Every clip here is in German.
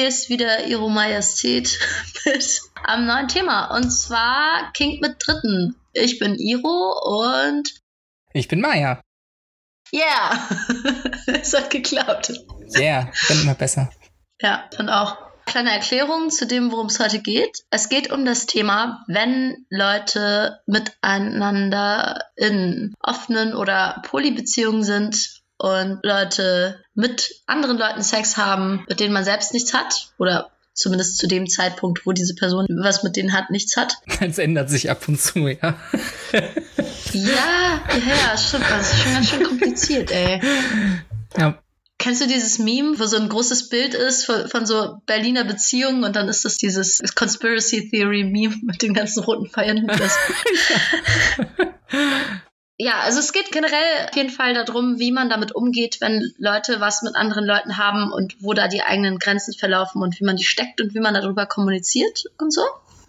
Hier ist wieder Ihre Majestät mit einem neuen Thema und zwar King mit Dritten. Ich bin Iro und ich bin Maya. Yeah, es hat geklappt. Yeah, bin immer besser. Ja, dann auch. Kleine Erklärung zu dem, worum es heute geht. Es geht um das Thema, wenn Leute miteinander in offenen oder Polybeziehungen sind und Leute mit anderen Leuten Sex haben, mit denen man selbst nichts hat oder zumindest zu dem Zeitpunkt, wo diese Person was mit denen hat, nichts hat. Es ändert sich ab und zu, ja. ja, ja, stimmt. Das ist schon ganz schön kompliziert, ey. Ja. Kennst du dieses Meme, wo so ein großes Bild ist von, von, so Berliner Beziehungen und dann ist das dieses Conspiracy Theory Meme mit den ganzen roten Pfeilen? ja, also es geht generell auf jeden Fall darum, wie man damit umgeht, wenn Leute was mit anderen Leuten haben und wo da die eigenen Grenzen verlaufen und wie man die steckt und wie man darüber kommuniziert und so.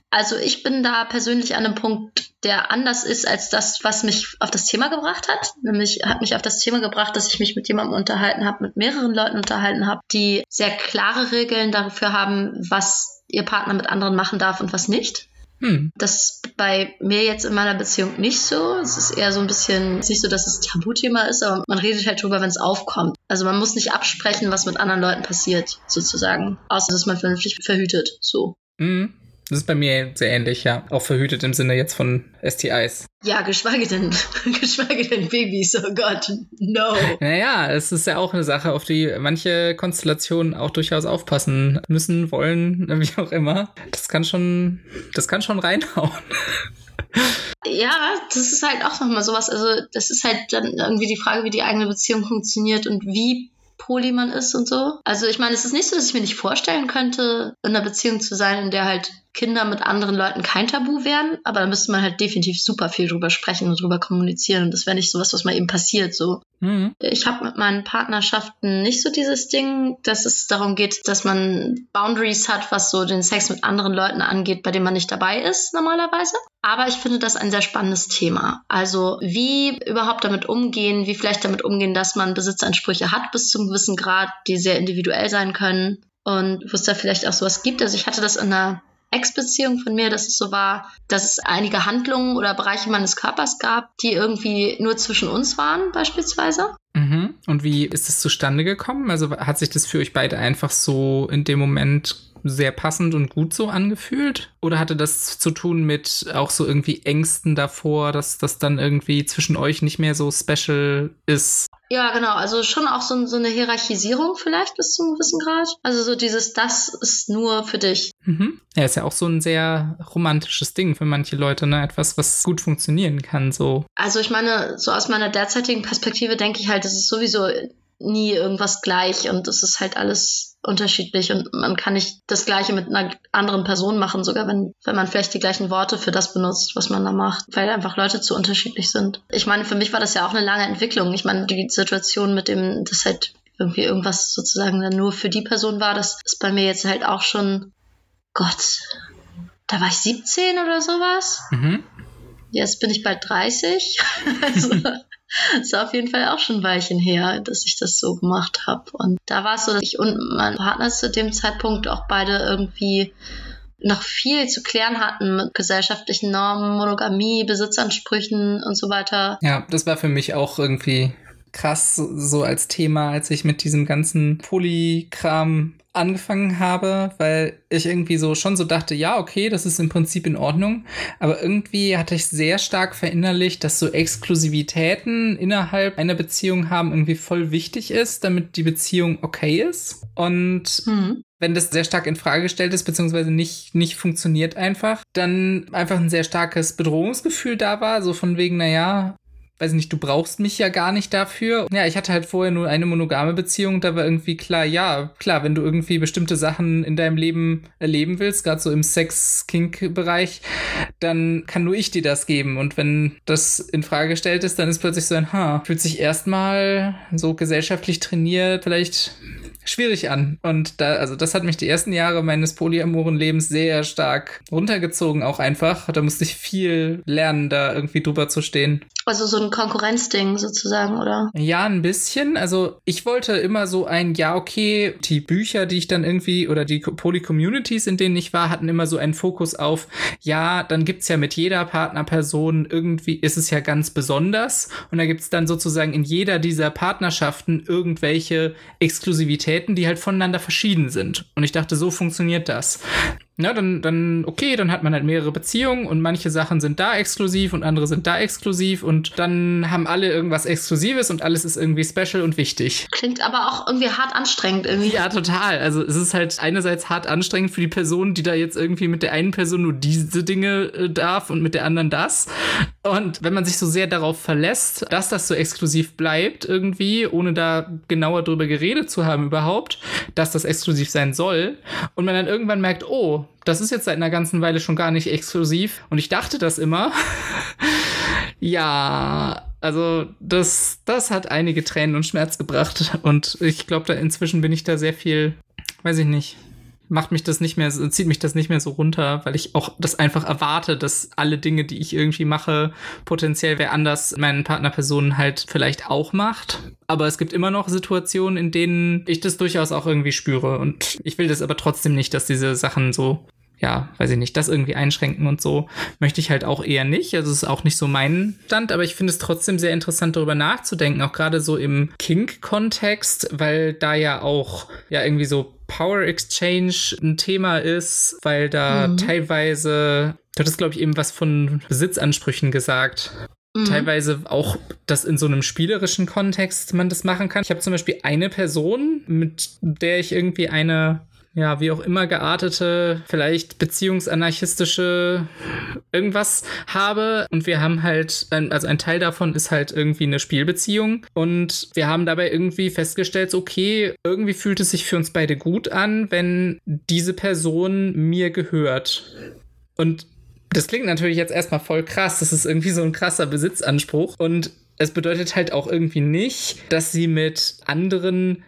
Also ich bin da persönlich an einem Punkt, der anders ist als das, was mich auf das Thema gebracht hat. Nämlich hat mich auf das Thema gebracht, dass ich mich mit jemandem unterhalten habe, mit mehreren Leuten unterhalten habe, die sehr klare Regeln dafür haben, was ihr Partner mit anderen machen darf und was nicht. Hm. Das ist bei mir jetzt in meiner Beziehung nicht so. Es ist eher so ein bisschen, nicht so, dass es Tabuthema ist, aber man redet halt drüber, wenn es aufkommt. Also man muss nicht absprechen, was mit anderen Leuten passiert, sozusagen. Außer dass man vernünftig verhütet. So. Mhm. Das ist bei mir sehr ähnlich, ja. Auch verhütet im Sinne jetzt von STIs. Ja, geschweige denn, geschweige denn Babys, oh Gott, no. Naja, es ist ja auch eine Sache, auf die manche Konstellationen auch durchaus aufpassen müssen, wollen, wie auch immer. Das kann schon, das kann schon reinhauen. Ja, das ist halt auch nochmal sowas. Also, das ist halt dann irgendwie die Frage, wie die eigene Beziehung funktioniert und wie poly man ist und so. Also ich meine, es ist nicht so, dass ich mir nicht vorstellen könnte, in einer Beziehung zu sein, in der halt Kinder mit anderen Leuten kein Tabu wären, aber da müsste man halt definitiv super viel drüber sprechen und drüber kommunizieren und das wäre nicht sowas, was mal eben passiert so. Mhm. Ich habe mit meinen Partnerschaften nicht so dieses Ding, dass es darum geht, dass man Boundaries hat, was so den Sex mit anderen Leuten angeht, bei dem man nicht dabei ist normalerweise. Aber ich finde das ein sehr spannendes Thema. Also wie überhaupt damit umgehen, wie vielleicht damit umgehen, dass man Besitzansprüche hat bis zum gewissen Grad, die sehr individuell sein können und wo es da vielleicht auch sowas gibt. Also ich hatte das in einer Ex-Beziehung von mir, dass es so war, dass es einige Handlungen oder Bereiche meines Körpers gab, die irgendwie nur zwischen uns waren, beispielsweise. Mhm. Und wie ist es zustande gekommen? Also hat sich das für euch beide einfach so in dem Moment sehr passend und gut so angefühlt? Oder hatte das zu tun mit auch so irgendwie Ängsten davor, dass das dann irgendwie zwischen euch nicht mehr so special ist? Ja, genau. Also schon auch so, so eine Hierarchisierung vielleicht bis zum gewissen Grad. Also so dieses, das ist nur für dich. Mhm. Ja, ist ja auch so ein sehr romantisches Ding für manche Leute, ne? Etwas, was gut funktionieren kann, so. Also ich meine, so aus meiner derzeitigen Perspektive denke ich halt, es ist sowieso nie irgendwas gleich und es ist halt alles unterschiedlich und man kann nicht das Gleiche mit einer anderen Person machen, sogar wenn, wenn man vielleicht die gleichen Worte für das benutzt, was man da macht, weil einfach Leute zu unterschiedlich sind. Ich meine, für mich war das ja auch eine lange Entwicklung. Ich meine, die Situation mit dem, dass halt irgendwie irgendwas sozusagen dann nur für die Person war, das ist bei mir jetzt halt auch schon, Gott, da war ich 17 oder sowas. Mhm. Jetzt bin ich bald 30. also, das ist auf jeden Fall auch schon ein Weilchen her, dass ich das so gemacht habe. Und da war es so, dass ich und mein Partner zu dem Zeitpunkt auch beide irgendwie noch viel zu klären hatten mit gesellschaftlichen Normen, Monogamie, Besitzansprüchen und so weiter. Ja, das war für mich auch irgendwie krass so als Thema, als ich mit diesem ganzen Polykram angefangen habe, weil ich irgendwie so schon so dachte, ja, okay, das ist im Prinzip in Ordnung, aber irgendwie hatte ich sehr stark verinnerlicht, dass so Exklusivitäten innerhalb einer Beziehung haben irgendwie voll wichtig ist, damit die Beziehung okay ist. Und mhm. wenn das sehr stark in Frage gestellt ist, beziehungsweise nicht, nicht funktioniert einfach, dann einfach ein sehr starkes Bedrohungsgefühl da war, so von wegen, naja, weiß nicht, du brauchst mich ja gar nicht dafür. Ja, ich hatte halt vorher nur eine monogame Beziehung, da war irgendwie klar, ja, klar, wenn du irgendwie bestimmte Sachen in deinem Leben erleben willst, gerade so im Sex-Kink-Bereich, dann kann nur ich dir das geben. Und wenn das in Frage gestellt ist, dann ist plötzlich so ein, ha, fühlt sich erstmal so gesellschaftlich trainiert, vielleicht schwierig an. Und da, also das hat mich die ersten Jahre meines polyamoren Lebens sehr stark runtergezogen, auch einfach. Da musste ich viel lernen, da irgendwie drüber zu stehen. Also so ein Konkurrenzding sozusagen, oder? Ja, ein bisschen. Also ich wollte immer so ein, ja, okay, die Bücher, die ich dann irgendwie, oder die Poly-Communities, in denen ich war, hatten immer so einen Fokus auf, ja, dann gibt's ja mit jeder Partnerperson irgendwie, ist es ja ganz besonders. Und da gibt's dann sozusagen in jeder dieser Partnerschaften irgendwelche Exklusivitäten, die halt voneinander verschieden sind. Und ich dachte, so funktioniert das. Na, dann, dann, okay, dann hat man halt mehrere Beziehungen und manche Sachen sind da exklusiv und andere sind da exklusiv und dann haben alle irgendwas Exklusives und alles ist irgendwie special und wichtig. Klingt aber auch irgendwie hart anstrengend irgendwie. Ja, total. Also es ist halt einerseits hart anstrengend für die Person, die da jetzt irgendwie mit der einen Person nur diese Dinge äh, darf und mit der anderen das. Und wenn man sich so sehr darauf verlässt, dass das so exklusiv bleibt irgendwie, ohne da genauer drüber geredet zu haben überhaupt, dass das exklusiv sein soll und man dann irgendwann merkt, oh, das ist jetzt seit einer ganzen Weile schon gar nicht exklusiv. Und ich dachte das immer. ja, also das, das hat einige Tränen und Schmerz gebracht. Und ich glaube, da inzwischen bin ich da sehr viel, weiß ich nicht, macht mich das nicht mehr, zieht mich das nicht mehr so runter, weil ich auch das einfach erwarte, dass alle Dinge, die ich irgendwie mache, potenziell wer anders meinen Partnerpersonen halt vielleicht auch macht. Aber es gibt immer noch Situationen, in denen ich das durchaus auch irgendwie spüre. Und ich will das aber trotzdem nicht, dass diese Sachen so ja, weiß ich nicht, das irgendwie einschränken und so möchte ich halt auch eher nicht. Also es ist auch nicht so mein Stand, aber ich finde es trotzdem sehr interessant, darüber nachzudenken, auch gerade so im Kink-Kontext, weil da ja auch ja irgendwie so Power Exchange ein Thema ist, weil da mhm. teilweise, du hattest glaube ich eben was von Besitzansprüchen gesagt. Mhm. Teilweise auch, dass in so einem spielerischen Kontext man das machen kann. Ich habe zum Beispiel eine Person, mit der ich irgendwie eine ja, wie auch immer geartete, vielleicht beziehungsanarchistische irgendwas habe. Und wir haben halt, also ein Teil davon ist halt irgendwie eine Spielbeziehung. Und wir haben dabei irgendwie festgestellt, okay, irgendwie fühlt es sich für uns beide gut an, wenn diese Person mir gehört. Und das klingt natürlich jetzt erstmal voll krass. Das ist irgendwie so ein krasser Besitzanspruch. Und es bedeutet halt auch irgendwie nicht, dass sie mit anderen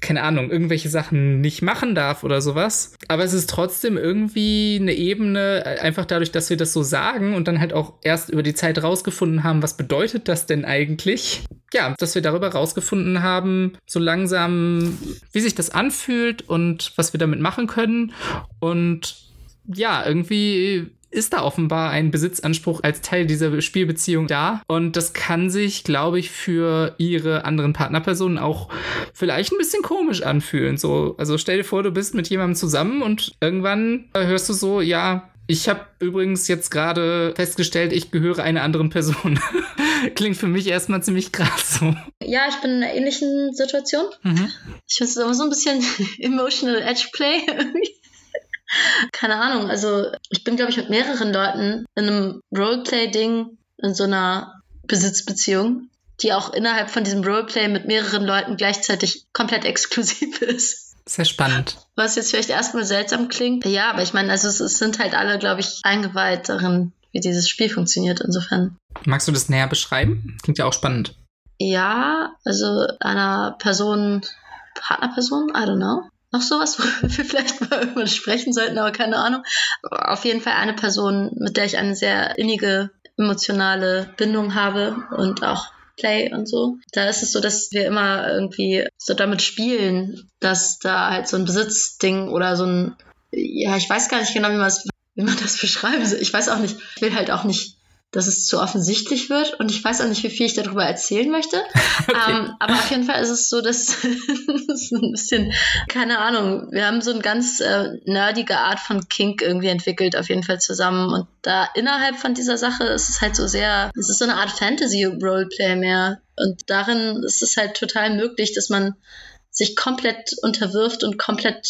keine Ahnung, irgendwelche Sachen nicht machen darf oder sowas. Aber es ist trotzdem irgendwie eine Ebene, einfach dadurch, dass wir das so sagen und dann halt auch erst über die Zeit rausgefunden haben, was bedeutet das denn eigentlich? Ja, dass wir darüber rausgefunden haben, so langsam, wie sich das anfühlt und was wir damit machen können. Und ja, irgendwie ist da offenbar ein Besitzanspruch als Teil dieser Spielbeziehung da. Und das kann sich, glaube ich, für ihre anderen Partnerpersonen auch vielleicht ein bisschen komisch anfühlen. So, also stell dir vor, du bist mit jemandem zusammen und irgendwann hörst du so, ja, ich habe übrigens jetzt gerade festgestellt, ich gehöre einer anderen Person. Klingt für mich erstmal ziemlich krass so. Ja, ich bin in einer ähnlichen Situation. Mhm. Ich finde es aber so ein bisschen emotional Edge Play irgendwie keine Ahnung, also ich bin, glaube ich, mit mehreren Leuten in einem Roleplay-Ding, in so einer Besitzbeziehung, die auch innerhalb von diesem Roleplay mit mehreren Leuten gleichzeitig komplett exklusiv ist. Sehr spannend. Was jetzt vielleicht erstmal seltsam klingt. Ja, aber ich meine, also es, es sind halt alle, glaube ich, eingeweiht darin, wie dieses Spiel funktioniert. Insofern. Magst du das näher beschreiben? Klingt ja auch spannend. Ja, also einer Person, Partnerperson, I don't know, noch sowas, worüber wir vielleicht mal irgendwann sprechen sollten, aber keine Ahnung. Auf jeden Fall eine Person, mit der ich eine sehr innige emotionale Bindung habe und auch Play und so. Da ist es so, dass wir immer irgendwie so damit spielen, dass da halt so ein Besitzding oder so ein, ja, ich weiß gar nicht genau, wie man, wie man das beschreiben soll. Ich weiß auch nicht, ich will halt auch nicht dass es zu offensichtlich wird und ich weiß auch nicht, wie viel ich darüber erzählen möchte. Okay. Ähm, aber auf jeden Fall ist es so, dass es ein bisschen, keine Ahnung, wir haben so eine ganz äh, nerdige Art von Kink irgendwie entwickelt, auf jeden Fall zusammen. Und da innerhalb von dieser Sache ist es halt so sehr, es ist so eine Art Fantasy-Roleplay mehr. Und darin ist es halt total möglich, dass man sich komplett unterwirft und komplett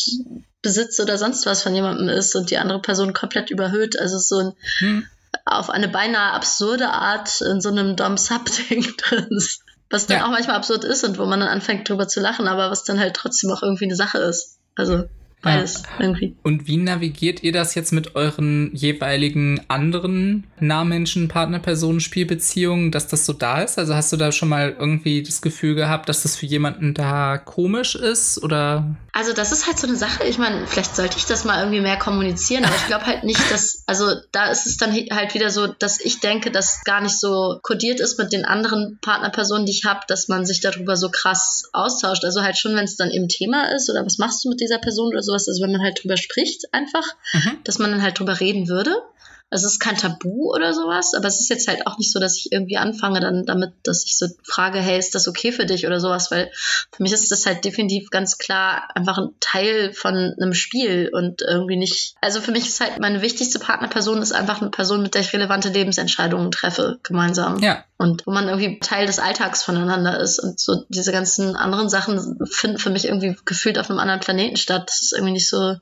Besitz oder sonst was von jemandem ist und die andere Person komplett überhöht. Also so ein hm auf eine beinahe absurde Art in so einem Dom-Sub-Ding drin ist. Was dann ja. auch manchmal absurd ist und wo man dann anfängt drüber zu lachen, aber was dann halt trotzdem auch irgendwie eine Sache ist. Also beides ja. irgendwie. Und wie navigiert ihr das jetzt mit euren jeweiligen anderen Nahmenschen, Partnerpersonen, Spielbeziehungen, dass das so da ist? Also hast du da schon mal irgendwie das Gefühl gehabt, dass das für jemanden da komisch ist oder? Also das ist halt so eine Sache. Ich meine, vielleicht sollte ich das mal irgendwie mehr kommunizieren, aber ich glaube halt nicht, dass, also da ist es dann halt wieder so, dass ich denke, dass gar nicht so kodiert ist mit den anderen Partnerpersonen, die ich habe, dass man sich darüber so krass austauscht. Also halt schon, wenn es dann eben Thema ist oder was machst du mit dieser Person oder sowas, also wenn man halt drüber spricht einfach, mhm. dass man dann halt drüber reden würde. Also es ist kein Tabu oder sowas, aber es ist jetzt halt auch nicht so, dass ich irgendwie anfange dann damit, dass ich so frage, hey, ist das okay für dich oder sowas, weil für mich ist das halt definitiv ganz klar einfach ein Teil von einem Spiel und irgendwie nicht, also für mich ist halt meine wichtigste Partnerperson ist einfach eine Person, mit der ich relevante Lebensentscheidungen treffe, gemeinsam. Ja. Und wo man irgendwie Teil des Alltags voneinander ist und so diese ganzen anderen Sachen finden für mich irgendwie gefühlt auf einem anderen Planeten statt. Das ist irgendwie nicht so,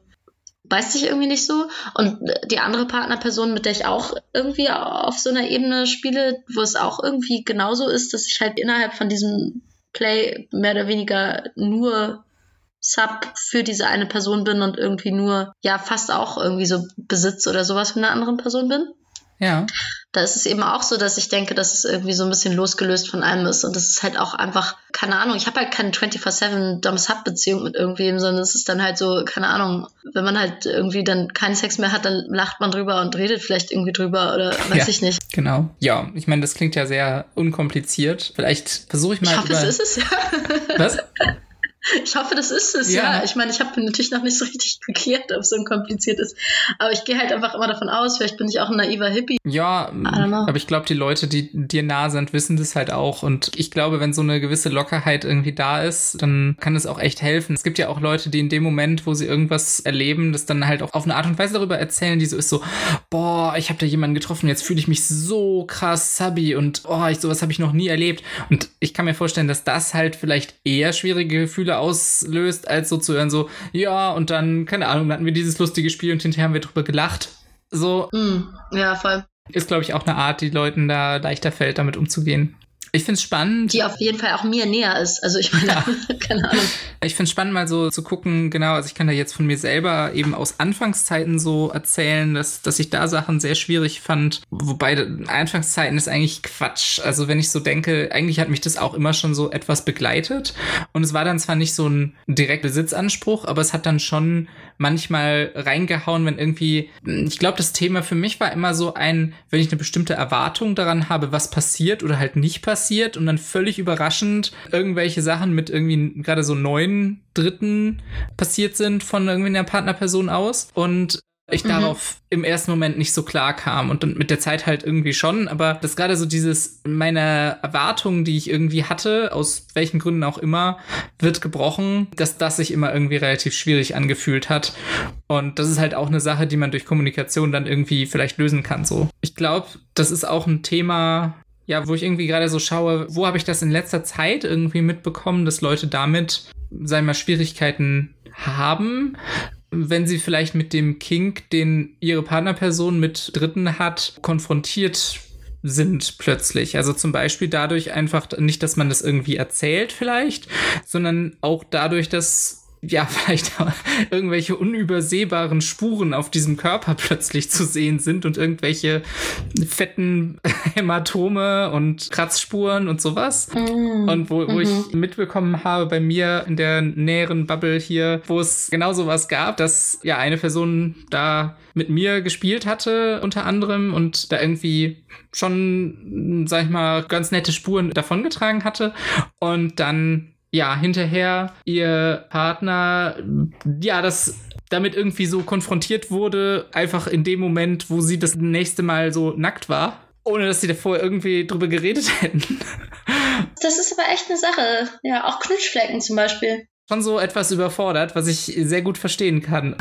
weiß sich irgendwie nicht so. Und die andere Partnerperson, mit der ich auch irgendwie auf so einer Ebene spiele, wo es auch irgendwie genauso ist, dass ich halt innerhalb von diesem Play mehr oder weniger nur Sub für diese eine Person bin und irgendwie nur, ja, fast auch irgendwie so Besitz oder sowas von einer anderen Person bin. Ja. Da ist es eben auch so, dass ich denke, dass es irgendwie so ein bisschen losgelöst von allem ist. Und das ist halt auch einfach, keine Ahnung, ich habe halt keine 24-7 Dom-Sub-Beziehung mit irgendwem, sondern es ist dann halt so, keine Ahnung, wenn man halt irgendwie dann keinen Sex mehr hat, dann lacht man drüber und redet vielleicht irgendwie drüber oder weiß ja, ich nicht. Genau. Ja, ich meine, das klingt ja sehr unkompliziert. Vielleicht versuche ich mal. Ich hoffe, es ist es, ja. Was? Ich hoffe, das ist es, ja. ja. Ich meine, ich habe natürlich noch nicht so richtig geklärt, ob es so kompliziert ist. Aber ich gehe halt einfach immer davon aus, vielleicht bin ich auch ein naiver Hippie. Ja, aber ich glaube, die Leute, die dir nah sind, wissen das halt auch. Und ich glaube, wenn so eine gewisse Lockerheit irgendwie da ist, dann kann es auch echt helfen. Es gibt ja auch Leute, die in dem Moment, wo sie irgendwas erleben, das dann halt auch auf eine Art und Weise darüber erzählen, die so ist so, boah, ich habe da jemanden getroffen, jetzt fühle ich mich so krass subby und oh, ich, sowas habe ich noch nie erlebt. Und ich kann mir vorstellen, dass das halt vielleicht eher schwierige Gefühle auslöst, als so zu hören, so, ja, und dann, keine Ahnung, dann hatten wir dieses lustige Spiel und hinterher haben wir drüber gelacht. So. Mm, ja, voll. Ist, glaube ich, auch eine Art, die Leuten da leichter fällt, damit umzugehen. Ich finde es spannend. Die auf jeden Fall auch mir näher ist. Also ich meine, ja. keine Ahnung. Ich finde es spannend, mal so zu gucken, genau, also ich kann da jetzt von mir selber eben aus Anfangszeiten so erzählen, dass, dass ich da Sachen sehr schwierig fand. Wobei Anfangszeiten ist eigentlich Quatsch. Also wenn ich so denke, eigentlich hat mich das auch immer schon so etwas begleitet. Und es war dann zwar nicht so ein direkter Besitzanspruch, aber es hat dann schon manchmal reingehauen, wenn irgendwie, ich glaube, das Thema für mich war immer so ein, wenn ich eine bestimmte Erwartung daran habe, was passiert oder halt nicht passiert und dann völlig überraschend irgendwelche Sachen mit irgendwie gerade so neuen Dritten passiert sind von irgendwie einer Partnerperson aus und ich mhm. darauf im ersten Moment nicht so klar kam und dann mit der Zeit halt irgendwie schon, aber das gerade so dieses meine Erwartungen, die ich irgendwie hatte, aus welchen Gründen auch immer, wird gebrochen, dass das sich immer irgendwie relativ schwierig angefühlt hat und das ist halt auch eine Sache, die man durch Kommunikation dann irgendwie vielleicht lösen kann so. Ich glaube, das ist auch ein Thema, ja, wo ich irgendwie gerade so schaue, wo habe ich das in letzter Zeit irgendwie mitbekommen, dass Leute damit, wir mal, Schwierigkeiten haben, wenn sie vielleicht mit dem Kink, den ihre Partnerperson mit Dritten hat, konfrontiert sind plötzlich. Also zum Beispiel dadurch einfach nicht, dass man das irgendwie erzählt vielleicht, sondern auch dadurch, dass ja, vielleicht irgendwelche unübersehbaren Spuren auf diesem Körper plötzlich zu sehen sind und irgendwelche fetten Hämatome und Kratzspuren und sowas. Mm. Und wo, wo mhm. ich mitbekommen habe bei mir in der näheren Bubble hier, wo es genau sowas gab, dass ja eine Person da mit mir gespielt hatte, unter anderem, und da irgendwie schon, sag ich mal, ganz nette Spuren davongetragen hatte. Und dann ja, hinterher ihr Partner, ja, das damit irgendwie so konfrontiert wurde, einfach in dem Moment, wo sie das nächste Mal so nackt war, ohne dass sie davor irgendwie drüber geredet hätten. Das ist aber echt eine Sache. Ja, auch Knutschflecken zum Beispiel. Schon so etwas überfordert, was ich sehr gut verstehen kann.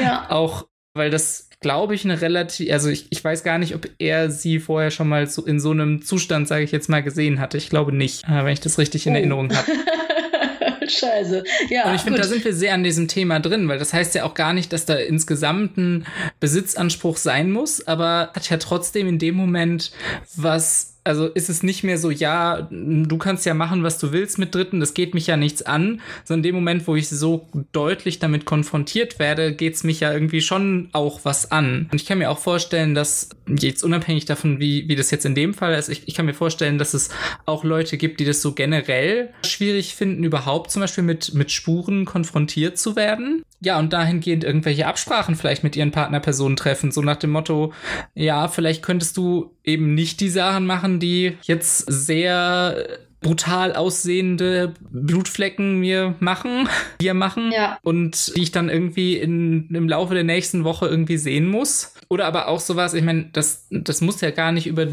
Ja. auch weil das glaube ich, eine relativ, also ich, ich weiß gar nicht, ob er sie vorher schon mal so in so einem Zustand, sage ich jetzt mal, gesehen hatte. Ich glaube nicht, äh, wenn ich das richtig in oh. Erinnerung habe. Scheiße. Ja. Und ich finde, da sind wir sehr an diesem Thema drin, weil das heißt ja auch gar nicht, dass da insgesamt ein Besitzanspruch sein muss, aber hat ja trotzdem in dem Moment was Also ist es nicht mehr so, ja, du kannst ja machen, was du willst mit Dritten, das geht mich ja nichts an, sondern in dem Moment, wo ich so deutlich damit konfrontiert werde, geht es mich ja irgendwie schon auch was an. Und ich kann mir auch vorstellen, dass, jetzt unabhängig davon, wie, wie das jetzt in dem Fall ist, ich, ich kann mir vorstellen, dass es auch Leute gibt, die das so generell schwierig finden, überhaupt zum Beispiel mit, mit Spuren konfrontiert zu werden. Ja, und dahingehend irgendwelche Absprachen vielleicht mit ihren Partnerpersonen treffen, so nach dem Motto, ja, vielleicht könntest du eben nicht die Sachen machen, die jetzt sehr brutal aussehende Blutflecken mir machen, dir machen Ja. und die ich dann irgendwie in, im Laufe der nächsten Woche irgendwie sehen muss. Oder aber auch sowas, ich meine, das, das muss ja gar nicht über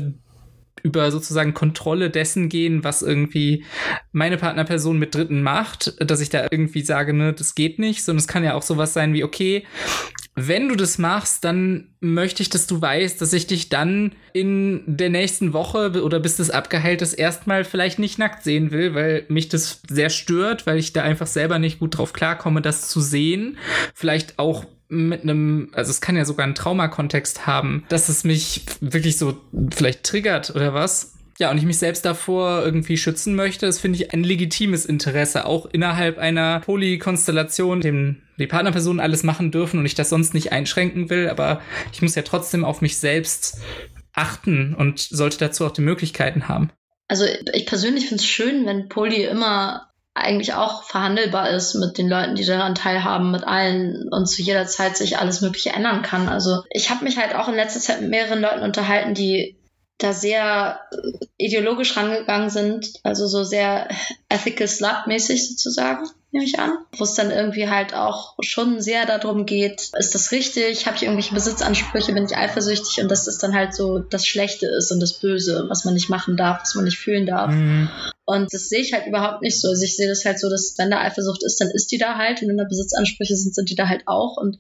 über sozusagen Kontrolle dessen gehen, was irgendwie meine Partnerperson mit Dritten macht, dass ich da irgendwie sage, ne, das geht nicht, sondern es kann ja auch sowas sein wie, okay, wenn du das machst, dann möchte ich, dass du weißt, dass ich dich dann in der nächsten Woche oder bis das abgeheilt ist, erstmal vielleicht nicht nackt sehen will, weil mich das sehr stört, weil ich da einfach selber nicht gut drauf klarkomme, das zu sehen. Vielleicht auch mit einem, also es kann ja sogar einen Traumakontext haben, dass es mich wirklich so vielleicht triggert oder was. Ja, und ich mich selbst davor irgendwie schützen möchte, das finde ich ein legitimes Interesse, auch innerhalb einer Polykonstellation, dem die Partnerpersonen alles machen dürfen und ich das sonst nicht einschränken will, aber ich muss ja trotzdem auf mich selbst achten und sollte dazu auch die Möglichkeiten haben. Also ich persönlich finde es schön, wenn Poly immer eigentlich auch verhandelbar ist mit den Leuten, die daran teilhaben, mit allen und zu jeder Zeit sich alles Mögliche ändern kann. Also ich habe mich halt auch in letzter Zeit mit mehreren Leuten unterhalten, die da sehr äh, ideologisch rangegangen sind, also so sehr ethical slut-mäßig sozusagen, nehme ich an. Wo es dann irgendwie halt auch schon sehr darum geht, ist das richtig, habe ich irgendwelche Besitzansprüche, bin ich eifersüchtig und dass das dann halt so das Schlechte ist und das Böse, was man nicht machen darf, was man nicht fühlen darf. Mhm. Und das sehe ich halt überhaupt nicht so. Also ich sehe das halt so, dass wenn da Eifersucht ist, dann ist die da halt und wenn da Besitzansprüche sind, sind die da halt auch. Und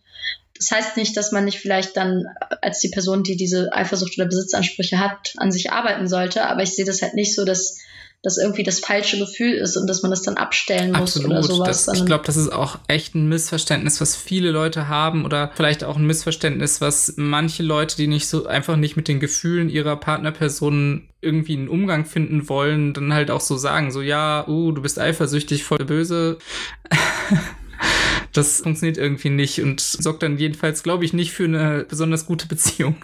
das heißt nicht, dass man nicht vielleicht dann als die Person, die diese Eifersucht oder Besitzansprüche hat, an sich arbeiten sollte. Aber ich sehe das halt nicht so, dass das irgendwie das falsche Gefühl ist und dass man das dann abstellen muss Absolut. oder sowas. Das, ich glaube, das ist auch echt ein Missverständnis, was viele Leute haben oder vielleicht auch ein Missverständnis, was manche Leute, die nicht so einfach nicht mit den Gefühlen ihrer Partnerpersonen irgendwie einen Umgang finden wollen, dann halt auch so sagen, so ja, uh, du bist eifersüchtig, voll böse. Das funktioniert irgendwie nicht und sorgt dann jedenfalls, glaube ich, nicht für eine besonders gute Beziehung.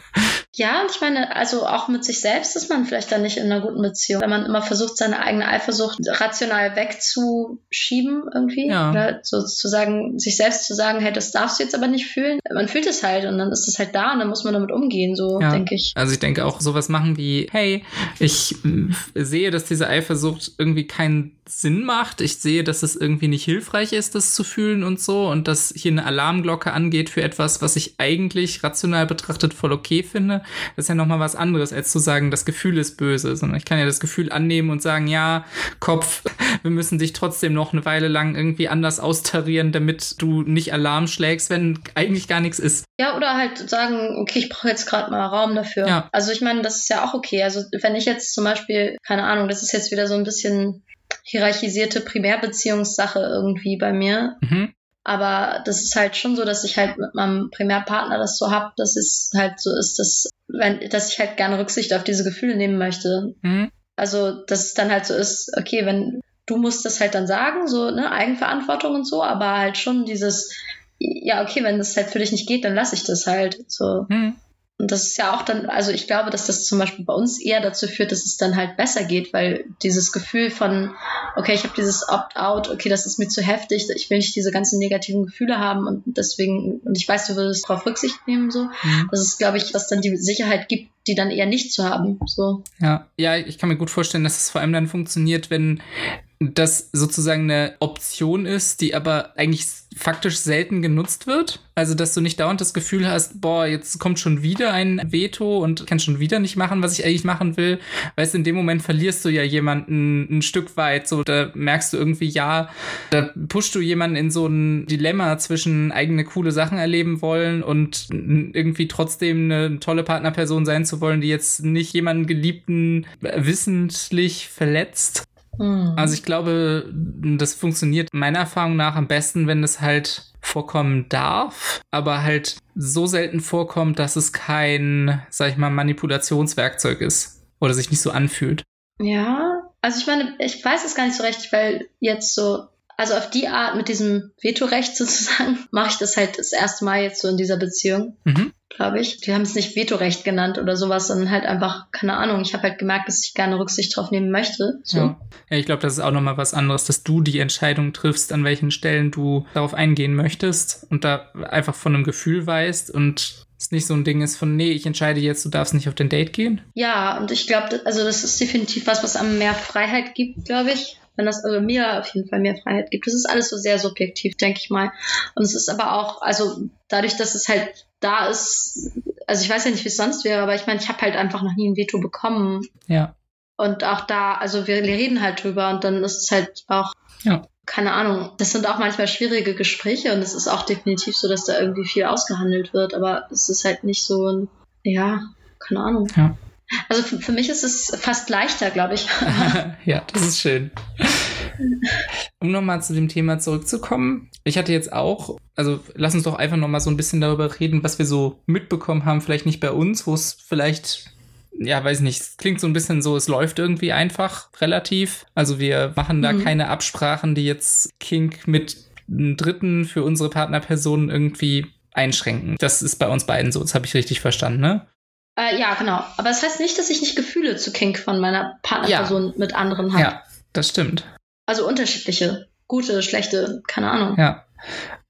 Ja, und ich meine, also auch mit sich selbst ist man vielleicht dann nicht in einer guten Beziehung. Wenn man immer versucht, seine eigene Eifersucht rational wegzuschieben irgendwie. Ja. Oder sozusagen, sich selbst zu sagen, hey, das darfst du jetzt aber nicht fühlen. Man fühlt es halt und dann ist es halt da und dann muss man damit umgehen, so Ja. denke ich. Also ich denke auch sowas machen wie, hey, ich mm, sehe, dass diese Eifersucht irgendwie keinen Sinn macht. Ich sehe, dass es irgendwie nicht hilfreich ist, das zu fühlen und so und dass hier eine Alarmglocke angeht für etwas, was ich eigentlich rational betrachtet voll okay finde. Das ist ja nochmal was anderes, als zu sagen, das Gefühl ist böse, sondern ich kann ja das Gefühl annehmen und sagen, ja, Kopf, wir müssen dich trotzdem noch eine Weile lang irgendwie anders austarieren, damit du nicht Alarm schlägst, wenn eigentlich gar nichts ist. Ja, oder halt sagen, okay, ich brauche jetzt gerade mal Raum dafür. Ja. Also ich meine, das ist ja auch okay. Also wenn ich jetzt zum Beispiel, keine Ahnung, das ist jetzt wieder so ein bisschen hierarchisierte Primärbeziehungssache irgendwie bei mir. Mhm. Aber das ist halt schon so, dass ich halt mit meinem Primärpartner das so hab, dass es halt so ist, dass, wenn, dass ich halt gerne Rücksicht auf diese Gefühle nehmen möchte. Mhm. Also, dass es dann halt so ist, okay, wenn du musst das halt dann sagen, so, ne, Eigenverantwortung und so, aber halt schon dieses, ja, okay, wenn das halt für dich nicht geht, dann lass ich das halt. So. Mhm. Und das ist ja auch dann, also ich glaube, dass das zum Beispiel bei uns eher dazu führt, dass es dann halt besser geht, weil dieses Gefühl von, okay, ich habe dieses Opt-out, okay, das ist mir zu heftig, ich will nicht diese ganzen negativen Gefühle haben und deswegen, und ich weiß, du würdest darauf Rücksicht nehmen, so. Mhm. Das ist, glaube ich, was dann die Sicherheit gibt, die dann eher nicht zu haben. So. Ja, ja, ich kann mir gut vorstellen, dass es vor allem dann funktioniert, wenn das sozusagen eine Option ist, die aber eigentlich faktisch selten genutzt wird. Also, dass du nicht dauernd das Gefühl hast, boah, jetzt kommt schon wieder ein Veto und kann schon wieder nicht machen, was ich eigentlich machen will. Weißt in dem Moment verlierst du ja jemanden ein Stück weit. So, da merkst du irgendwie, ja, da pushst du jemanden in so ein Dilemma zwischen eigene coole Sachen erleben wollen und irgendwie trotzdem eine tolle Partnerperson sein zu wollen, die jetzt nicht jemanden Geliebten wissentlich verletzt. Hm. Also ich glaube, das funktioniert meiner Erfahrung nach am besten, wenn es halt vorkommen darf, aber halt so selten vorkommt, dass es kein, sag ich mal, Manipulationswerkzeug ist. oder sich nicht so anfühlt. Ja, also ich meine, ich weiß es gar nicht so recht, weil jetzt so, also auf die Art mit diesem Vetorecht sozusagen, mache ich das halt das erste Mal jetzt so in dieser Beziehung, mhm. Glaube ich. Wir haben es nicht Vetorecht genannt oder sowas, sondern halt einfach, keine Ahnung, ich habe halt gemerkt, dass ich gerne Rücksicht drauf nehmen möchte. So. Ja. ja, ich glaube, das ist auch nochmal was anderes, dass du die Entscheidung triffst, an welchen Stellen du darauf eingehen möchtest und da einfach von einem Gefühl weißt und es nicht so ein Ding ist von, nee, ich entscheide jetzt, du darfst nicht auf den Date gehen? Ja, und ich glaube, also das ist definitiv was, was einem mehr Freiheit gibt, glaube ich. Wenn das also mir auf jeden Fall mehr Freiheit gibt. Das ist alles so sehr subjektiv, denke ich mal. Und es ist aber auch, also dadurch, dass es halt da ist, also ich weiß ja nicht, wie es sonst wäre, aber ich meine, ich habe halt einfach noch nie ein Veto bekommen. Ja. Und auch da, also wir, reden halt drüber und dann ist es halt auch ja keine Ahnung, das sind auch manchmal schwierige Gespräche und es ist auch definitiv so, dass da irgendwie viel ausgehandelt wird, aber es ist halt nicht so ein, ja, keine Ahnung. Ja. Also für, für mich ist es fast leichter, glaube ich. ja, das ist schön. Um nochmal zu dem Thema zurückzukommen, ich hatte jetzt auch, also lass uns doch einfach nochmal so ein bisschen darüber reden, was wir so mitbekommen haben, vielleicht nicht bei uns, wo es vielleicht ja, weiß nicht, es klingt so ein bisschen so, es läuft irgendwie einfach relativ. Also wir machen da mhm. keine Absprachen, die jetzt Kink mit einem Dritten für unsere Partnerpersonen irgendwie einschränken. Das ist bei uns beiden so, das habe ich richtig verstanden, ne? Äh, ja, genau. Aber das heißt nicht, dass ich nicht Gefühle zu Kink von meiner Partnerperson ja. mit anderen habe. Ja, das stimmt. Also unterschiedliche, gute, schlechte, keine Ahnung. Ja.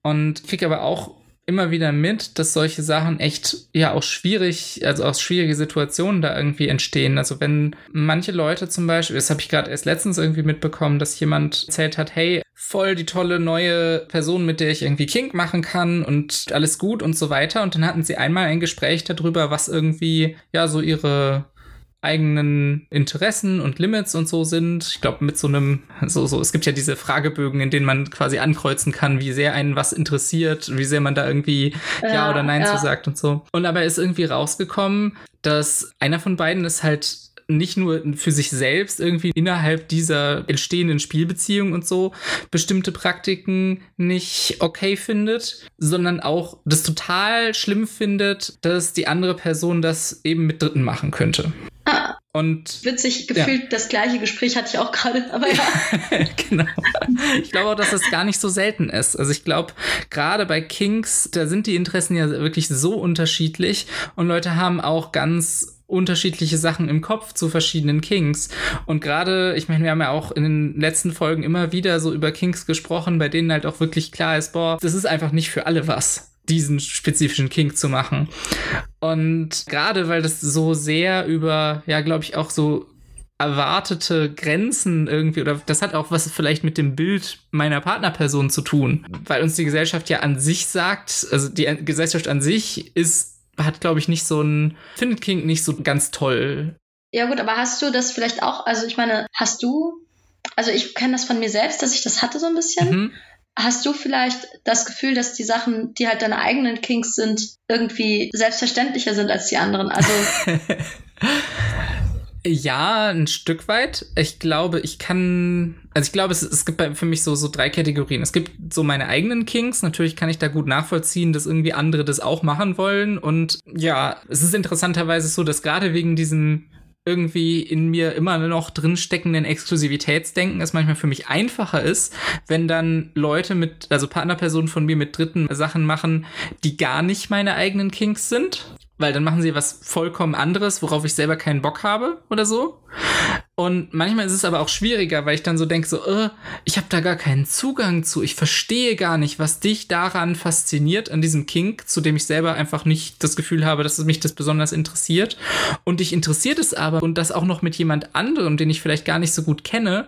Und ich kriege aber auch immer wieder mit, dass solche Sachen echt ja auch schwierig, also auch schwierige Situationen da irgendwie entstehen. Also wenn manche Leute zum Beispiel, das habe ich gerade erst letztens irgendwie mitbekommen, dass jemand erzählt hat, hey, voll die tolle neue Person, mit der ich irgendwie Kink machen kann und alles gut und so weiter. Und dann hatten sie einmal ein Gespräch darüber, was irgendwie ja so ihre eigenen Interessen und Limits und so sind. Ich glaube, mit so einem, so, so, es gibt ja diese Fragebögen, in denen man quasi ankreuzen kann, wie sehr einen was interessiert, wie sehr man da irgendwie Ja, ja oder Nein ja. zu sagt und so. Und aber ist irgendwie rausgekommen, dass einer von beiden ist halt nicht nur für sich selbst irgendwie innerhalb dieser entstehenden Spielbeziehung und so bestimmte Praktiken nicht okay findet, sondern auch das total schlimm findet, dass die andere Person das eben mit Dritten machen könnte. Ah, und witzig gefühlt, ja. das gleiche Gespräch hatte ich auch gerade, aber ja. genau. Ich glaube auch, dass das gar nicht so selten ist. Also ich glaube, gerade bei Kings, da sind die Interessen ja wirklich so unterschiedlich und Leute haben auch ganz unterschiedliche Sachen im Kopf zu verschiedenen Kings. Und gerade, ich meine, wir haben ja auch in den letzten Folgen immer wieder so über Kings gesprochen, bei denen halt auch wirklich klar ist, boah, das ist einfach nicht für alle was diesen spezifischen King zu machen. Und gerade weil das so sehr über, ja, glaube ich, auch so erwartete Grenzen irgendwie, oder das hat auch was vielleicht mit dem Bild meiner Partnerperson zu tun, weil uns die Gesellschaft ja an sich sagt, also die Gesellschaft an sich ist hat, glaube ich, nicht so ein, findet King nicht so ganz toll. Ja, gut, aber hast du das vielleicht auch, also ich meine, hast du, also ich kenne das von mir selbst, dass ich das hatte so ein bisschen. Mhm. Hast du vielleicht das Gefühl, dass die Sachen, die halt deine eigenen Kings sind, irgendwie selbstverständlicher sind als die anderen? Also. Ja, ein Stück weit. Ich glaube, ich kann, also ich glaube, es, es gibt für mich so, so drei Kategorien. Es gibt so meine eigenen Kings. Natürlich kann ich da gut nachvollziehen, dass irgendwie andere das auch machen wollen. Und ja, es ist interessanterweise so, dass gerade wegen diesem irgendwie in mir immer noch drinsteckenden Exklusivitätsdenken es manchmal für mich einfacher ist, wenn dann Leute mit, also Partnerpersonen von mir mit dritten Sachen machen, die gar nicht meine eigenen Kings sind weil dann machen sie was vollkommen anderes, worauf ich selber keinen Bock habe oder so. Und manchmal ist es aber auch schwieriger, weil ich dann so denke, so, äh, ich habe da gar keinen Zugang zu. Ich verstehe gar nicht, was dich daran fasziniert, an diesem Kink, zu dem ich selber einfach nicht das Gefühl habe, dass es mich das besonders interessiert. Und dich interessiert es aber und das auch noch mit jemand anderem, den ich vielleicht gar nicht so gut kenne.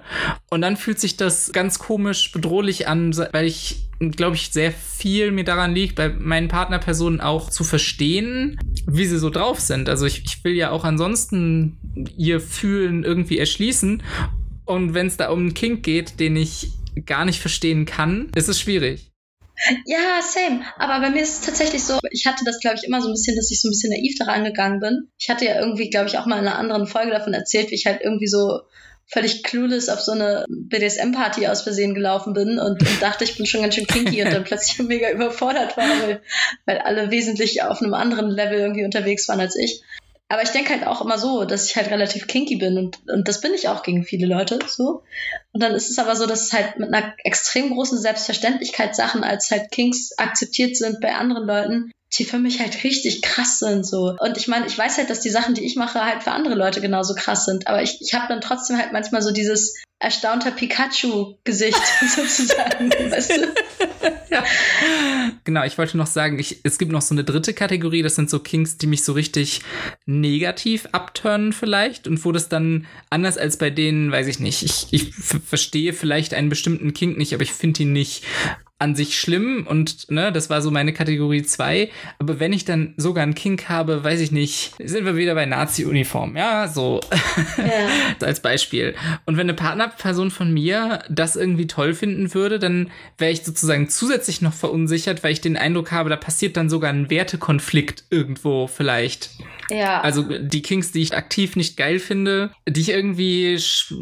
Und dann fühlt sich das ganz komisch bedrohlich an, weil ich glaube ich, sehr viel mir daran liegt, bei meinen Partnerpersonen auch zu verstehen, wie sie so drauf sind. Also ich, ich will ja auch ansonsten ihr Fühlen irgendwie erschließen. Und wenn es da um einen Kink geht, den ich gar nicht verstehen kann, ist es schwierig. Ja, same. Aber bei mir ist es tatsächlich so, ich hatte das, glaube ich, immer so ein bisschen, dass ich so ein bisschen naiv daran gegangen bin. Ich hatte ja irgendwie, glaube ich, auch mal in einer anderen Folge davon erzählt, wie ich halt irgendwie so völlig clueless auf so eine BDSM-Party aus Versehen gelaufen bin und, und, dachte, ich bin schon ganz schön kinky und dann plötzlich mega überfordert war, weil, weil alle wesentlich auf einem anderen Level irgendwie unterwegs waren als ich. Aber ich denke halt auch immer so, dass ich halt relativ kinky bin und, und das bin ich auch gegen viele Leute so. Und dann ist es aber so, dass es halt mit einer extrem großen Selbstverständlichkeit Sachen als halt Kinks akzeptiert sind bei anderen Leuten, die für mich halt richtig krass sind so. Und ich meine, ich weiß halt, dass die Sachen, die ich mache, halt für andere Leute genauso krass sind. Aber ich, ich habe dann trotzdem halt manchmal so dieses erstaunter Pikachu-Gesicht sozusagen, weißt du? ja. Genau, ich wollte noch sagen, ich, es gibt noch so eine dritte Kategorie, das sind so Kings, die mich so richtig negativ abturnen vielleicht und wo das dann anders als bei denen, weiß ich nicht, ich, ich verstehe vielleicht einen bestimmten Kink nicht, aber ich finde ihn nicht an sich schlimm und ne, das war so meine Kategorie 2. Aber wenn ich dann sogar einen Kink habe, weiß ich nicht, sind wir wieder bei Nazi-Uniform, ja, so ja. als Beispiel. Und wenn eine Partnerperson von mir das irgendwie toll finden würde, dann wäre ich sozusagen zusätzlich noch verunsichert, weil ich den Eindruck habe, da passiert dann sogar ein Wertekonflikt irgendwo vielleicht. Ja. Also die Kinks, die ich aktiv nicht geil finde, die ich irgendwie,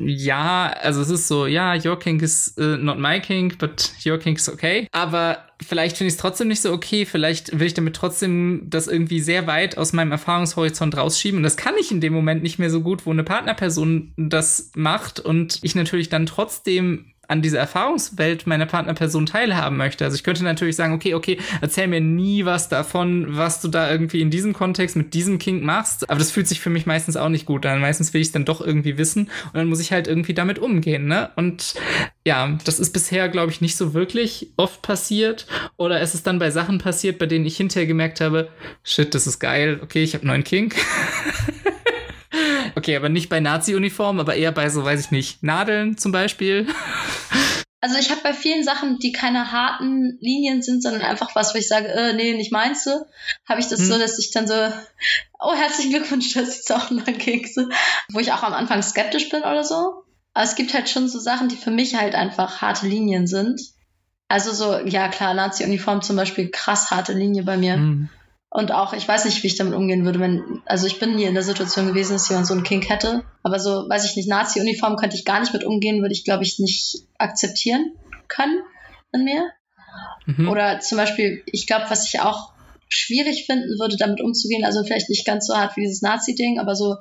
ja, also es ist so, ja, your kink is uh, not my kink, but your kink is okay. Aber vielleicht finde ich es trotzdem nicht so okay. Vielleicht will ich damit trotzdem das irgendwie sehr weit aus meinem Erfahrungshorizont rausschieben. Und das kann ich in dem Moment nicht mehr so gut, wo eine Partnerperson das macht und ich natürlich dann trotzdem an dieser Erfahrungswelt meiner Partnerperson teilhaben möchte. Also ich könnte natürlich sagen, okay, okay, erzähl mir nie was davon, was du da irgendwie in diesem Kontext mit diesem Kink machst. Aber das fühlt sich für mich meistens auch nicht gut an. Meistens will ich es dann doch irgendwie wissen und dann muss ich halt irgendwie damit umgehen, ne? Und ja, das ist bisher, glaube ich, nicht so wirklich oft passiert. Oder es ist dann bei Sachen passiert, bei denen ich hinterher gemerkt habe, shit, das ist geil, okay, ich habe neuen Kink. Okay, aber nicht bei Nazi-Uniformen, aber eher bei so, weiß ich nicht, Nadeln zum Beispiel. Also ich habe bei vielen Sachen, die keine harten Linien sind, sondern einfach was, wo ich sage, äh, nee, nicht meinst du, habe ich das hm. so, dass ich dann so, oh, herzlichen Glückwunsch, das ist auch ein Kekse, wo ich auch am Anfang skeptisch bin oder so. Aber es gibt halt schon so Sachen, die für mich halt einfach harte Linien sind. Also so, ja klar, Nazi-Uniform zum Beispiel, krass harte Linie bei mir. Hm. Und auch, ich weiß nicht, wie ich damit umgehen würde, wenn, also ich bin nie in der Situation gewesen, dass jemand so einen Kink hätte. Aber so, weiß ich nicht, Nazi-Uniform könnte ich gar nicht mit umgehen, würde ich, glaube ich, nicht akzeptieren können in mir. Mhm. Oder zum Beispiel, ich glaube, was ich auch schwierig finden würde, damit umzugehen, also vielleicht nicht ganz so hart wie dieses Nazi-Ding, aber so,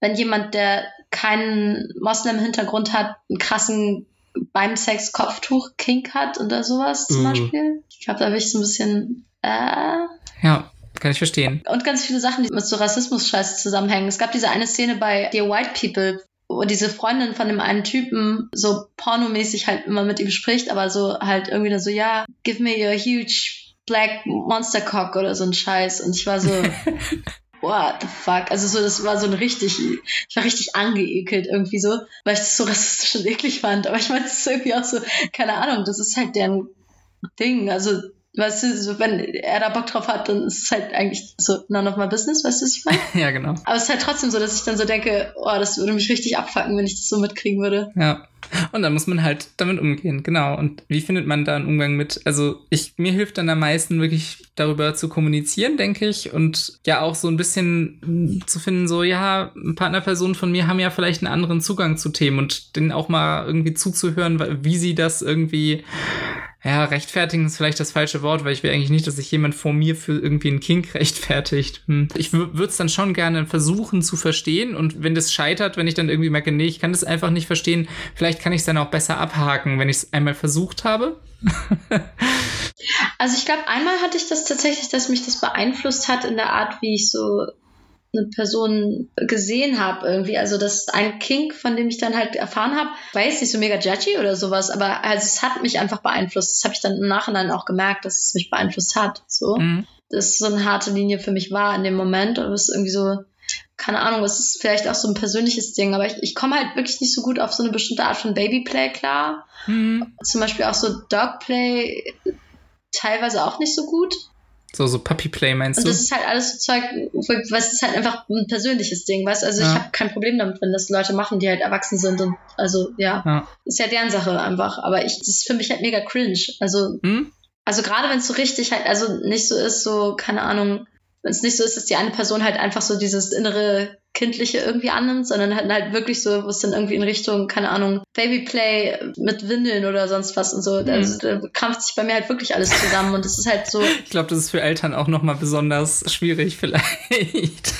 wenn jemand, der keinen Moslem-Hintergrund hat, einen krassen beim Sex Kopftuch-Kink hat oder sowas zum uh. Beispiel. Ich glaube, da würde ich so ein bisschen, äh, ja. Kann ich verstehen. Und ganz viele Sachen, die mit so Rassismus-Scheiß zusammenhängen. Es gab diese eine Szene bei Dear White People, wo diese Freundin von dem einen Typen so pornomäßig halt immer mit ihm spricht, aber so halt irgendwie dann so, ja, give me your huge black monster cock oder so ein Scheiß. Und ich war so, what the fuck? Also so, das war so ein richtig, ich war richtig angeekelt irgendwie so, weil ich das so rassistisch und eklig fand. Aber ich meine, das ist irgendwie auch so, keine Ahnung, das ist halt deren Ding. Also Weißt du, so, wenn er da Bock drauf hat, dann ist es halt eigentlich so none of my business, weißt du, was ich meine? ja, genau. Aber es ist halt trotzdem so, dass ich dann so denke, oh, das würde mich richtig abfacken, wenn ich das so mitkriegen würde. Ja. Und dann muss man halt damit umgehen, genau. Und wie findet man da einen Umgang mit? Also ich, mir hilft dann am meisten wirklich darüber zu kommunizieren, denke ich. Und ja auch so ein bisschen zu finden, so, ja, Partnerpersonen von mir haben ja vielleicht einen anderen Zugang zu Themen und denen auch mal irgendwie zuzuhören, wie sie das irgendwie ja, rechtfertigen ist vielleicht das falsche Wort, weil ich will eigentlich nicht, dass sich jemand vor mir für irgendwie einen Kink rechtfertigt. Hm. Ich würde es dann schon gerne versuchen zu verstehen und wenn das scheitert, wenn ich dann irgendwie merke, nee, ich kann das einfach nicht verstehen, vielleicht kann ich es dann auch besser abhaken, wenn ich es einmal versucht habe. also ich glaube, einmal hatte ich das tatsächlich, dass mich das beeinflusst hat in der Art, wie ich so eine Person gesehen habe irgendwie. Also das ist ein Kink, von dem ich dann halt erfahren habe. War jetzt nicht so mega judgy oder sowas, aber also es hat mich einfach beeinflusst. Das habe ich dann im Nachhinein auch gemerkt, dass es mich beeinflusst hat. So. Mhm. Das so eine harte Linie für mich war in dem Moment. Und es ist irgendwie so, keine Ahnung, es ist vielleicht auch so ein persönliches Ding, aber ich, ich komme halt wirklich nicht so gut auf so eine bestimmte Art von Babyplay klar. Mhm. Zum Beispiel auch so Dogplay teilweise auch nicht so gut. So, so Puppy Play meinst und du? Und das ist halt alles so Zeug, was ist halt einfach ein persönliches Ding, weißt Also ja. ich habe kein Problem damit, wenn das Leute machen, die halt erwachsen sind und also ja, ja. ist ja deren Sache einfach. Aber ich, das ist für mich halt mega cringe. Also, hm? also gerade wenn es so richtig halt, also nicht so ist, so, keine Ahnung, wenn es nicht so ist, dass die eine Person halt einfach so dieses innere Kindliche irgendwie annimmt, sondern halt, halt wirklich so, wo es dann irgendwie in Richtung, keine Ahnung, Babyplay mit Windeln oder sonst was und so. Mhm. Also, da krampft sich bei mir halt wirklich alles zusammen und es ist halt so. Ich glaube, das ist für Eltern auch nochmal besonders schwierig vielleicht.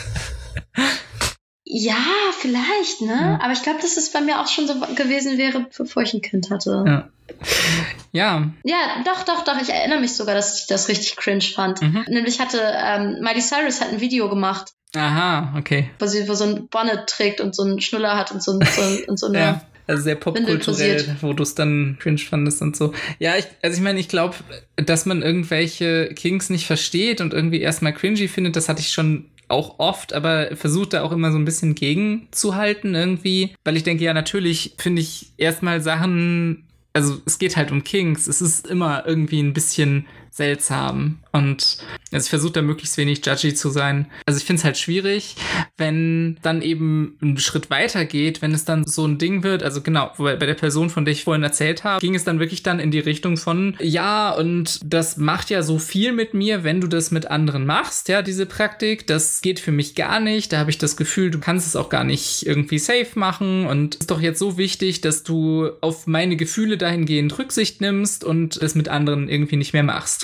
Ja, vielleicht, ne? Ja. Aber ich glaube, dass es bei mir auch schon so gewesen wäre, bevor ich ein Kind hatte. Ja. Ja. Ja, doch, doch, doch. Ich erinnere mich sogar, dass ich das richtig cringe fand. Mhm. Nämlich hatte ähm, Miley Cyrus hat ein Video gemacht. Aha, okay. Wo sie wo so ein Bonnet trägt und so einen Schnuller hat und so, so, und so eine. ja. Also sehr popkulturell, wo du es dann cringe fandest und so. Ja, ich, also ich meine, ich glaube, dass man irgendwelche Kings nicht versteht und irgendwie erstmal cringy findet, das hatte ich schon auch oft, aber versucht da auch immer so ein bisschen gegenzuhalten irgendwie, weil ich denke, ja, natürlich finde ich erstmal Sachen, also es geht halt um Kings, es ist immer irgendwie ein bisschen seltsam. Und also ich versuche da möglichst wenig judgy zu sein. Also ich finde es halt schwierig, wenn dann eben ein Schritt weiter geht, wenn es dann so ein Ding wird. Also genau, bei, der Person, von der ich vorhin erzählt habe, ging es dann wirklich dann in die Richtung von, ja, und das macht ja so viel mit mir, wenn du das mit anderen machst, ja, diese Praktik. Das geht für mich gar nicht. Da habe ich das Gefühl, du kannst es auch gar nicht irgendwie safe machen. Und es ist doch jetzt so wichtig, dass du auf meine Gefühle dahingehend Rücksicht nimmst und das mit anderen irgendwie nicht mehr machst.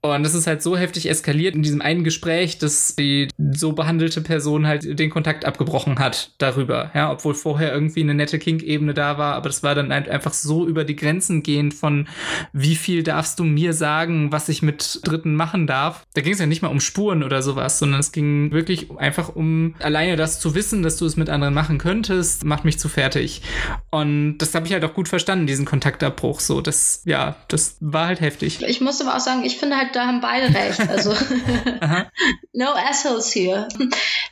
Und das ist halt so heftig eskaliert in diesem einen Gespräch, dass die so behandelte Person halt den Kontakt abgebrochen hat darüber. Ja, obwohl vorher irgendwie eine nette Kink-Ebene da war, aber das war dann halt einfach so über die Grenzen gehend von wie viel darfst du mir sagen, was ich mit Dritten machen darf. Da ging es ja nicht mal um Spuren oder sowas, sondern es ging wirklich einfach um alleine das zu wissen, dass du es mit anderen machen könntest, macht mich zu fertig. Und das habe ich halt auch gut verstanden, diesen Kontaktabbruch. So, das, ja, das war halt heftig. Ich muss aber auch sagen, sagen, ich finde halt, da haben beide recht. Also no assholes hier.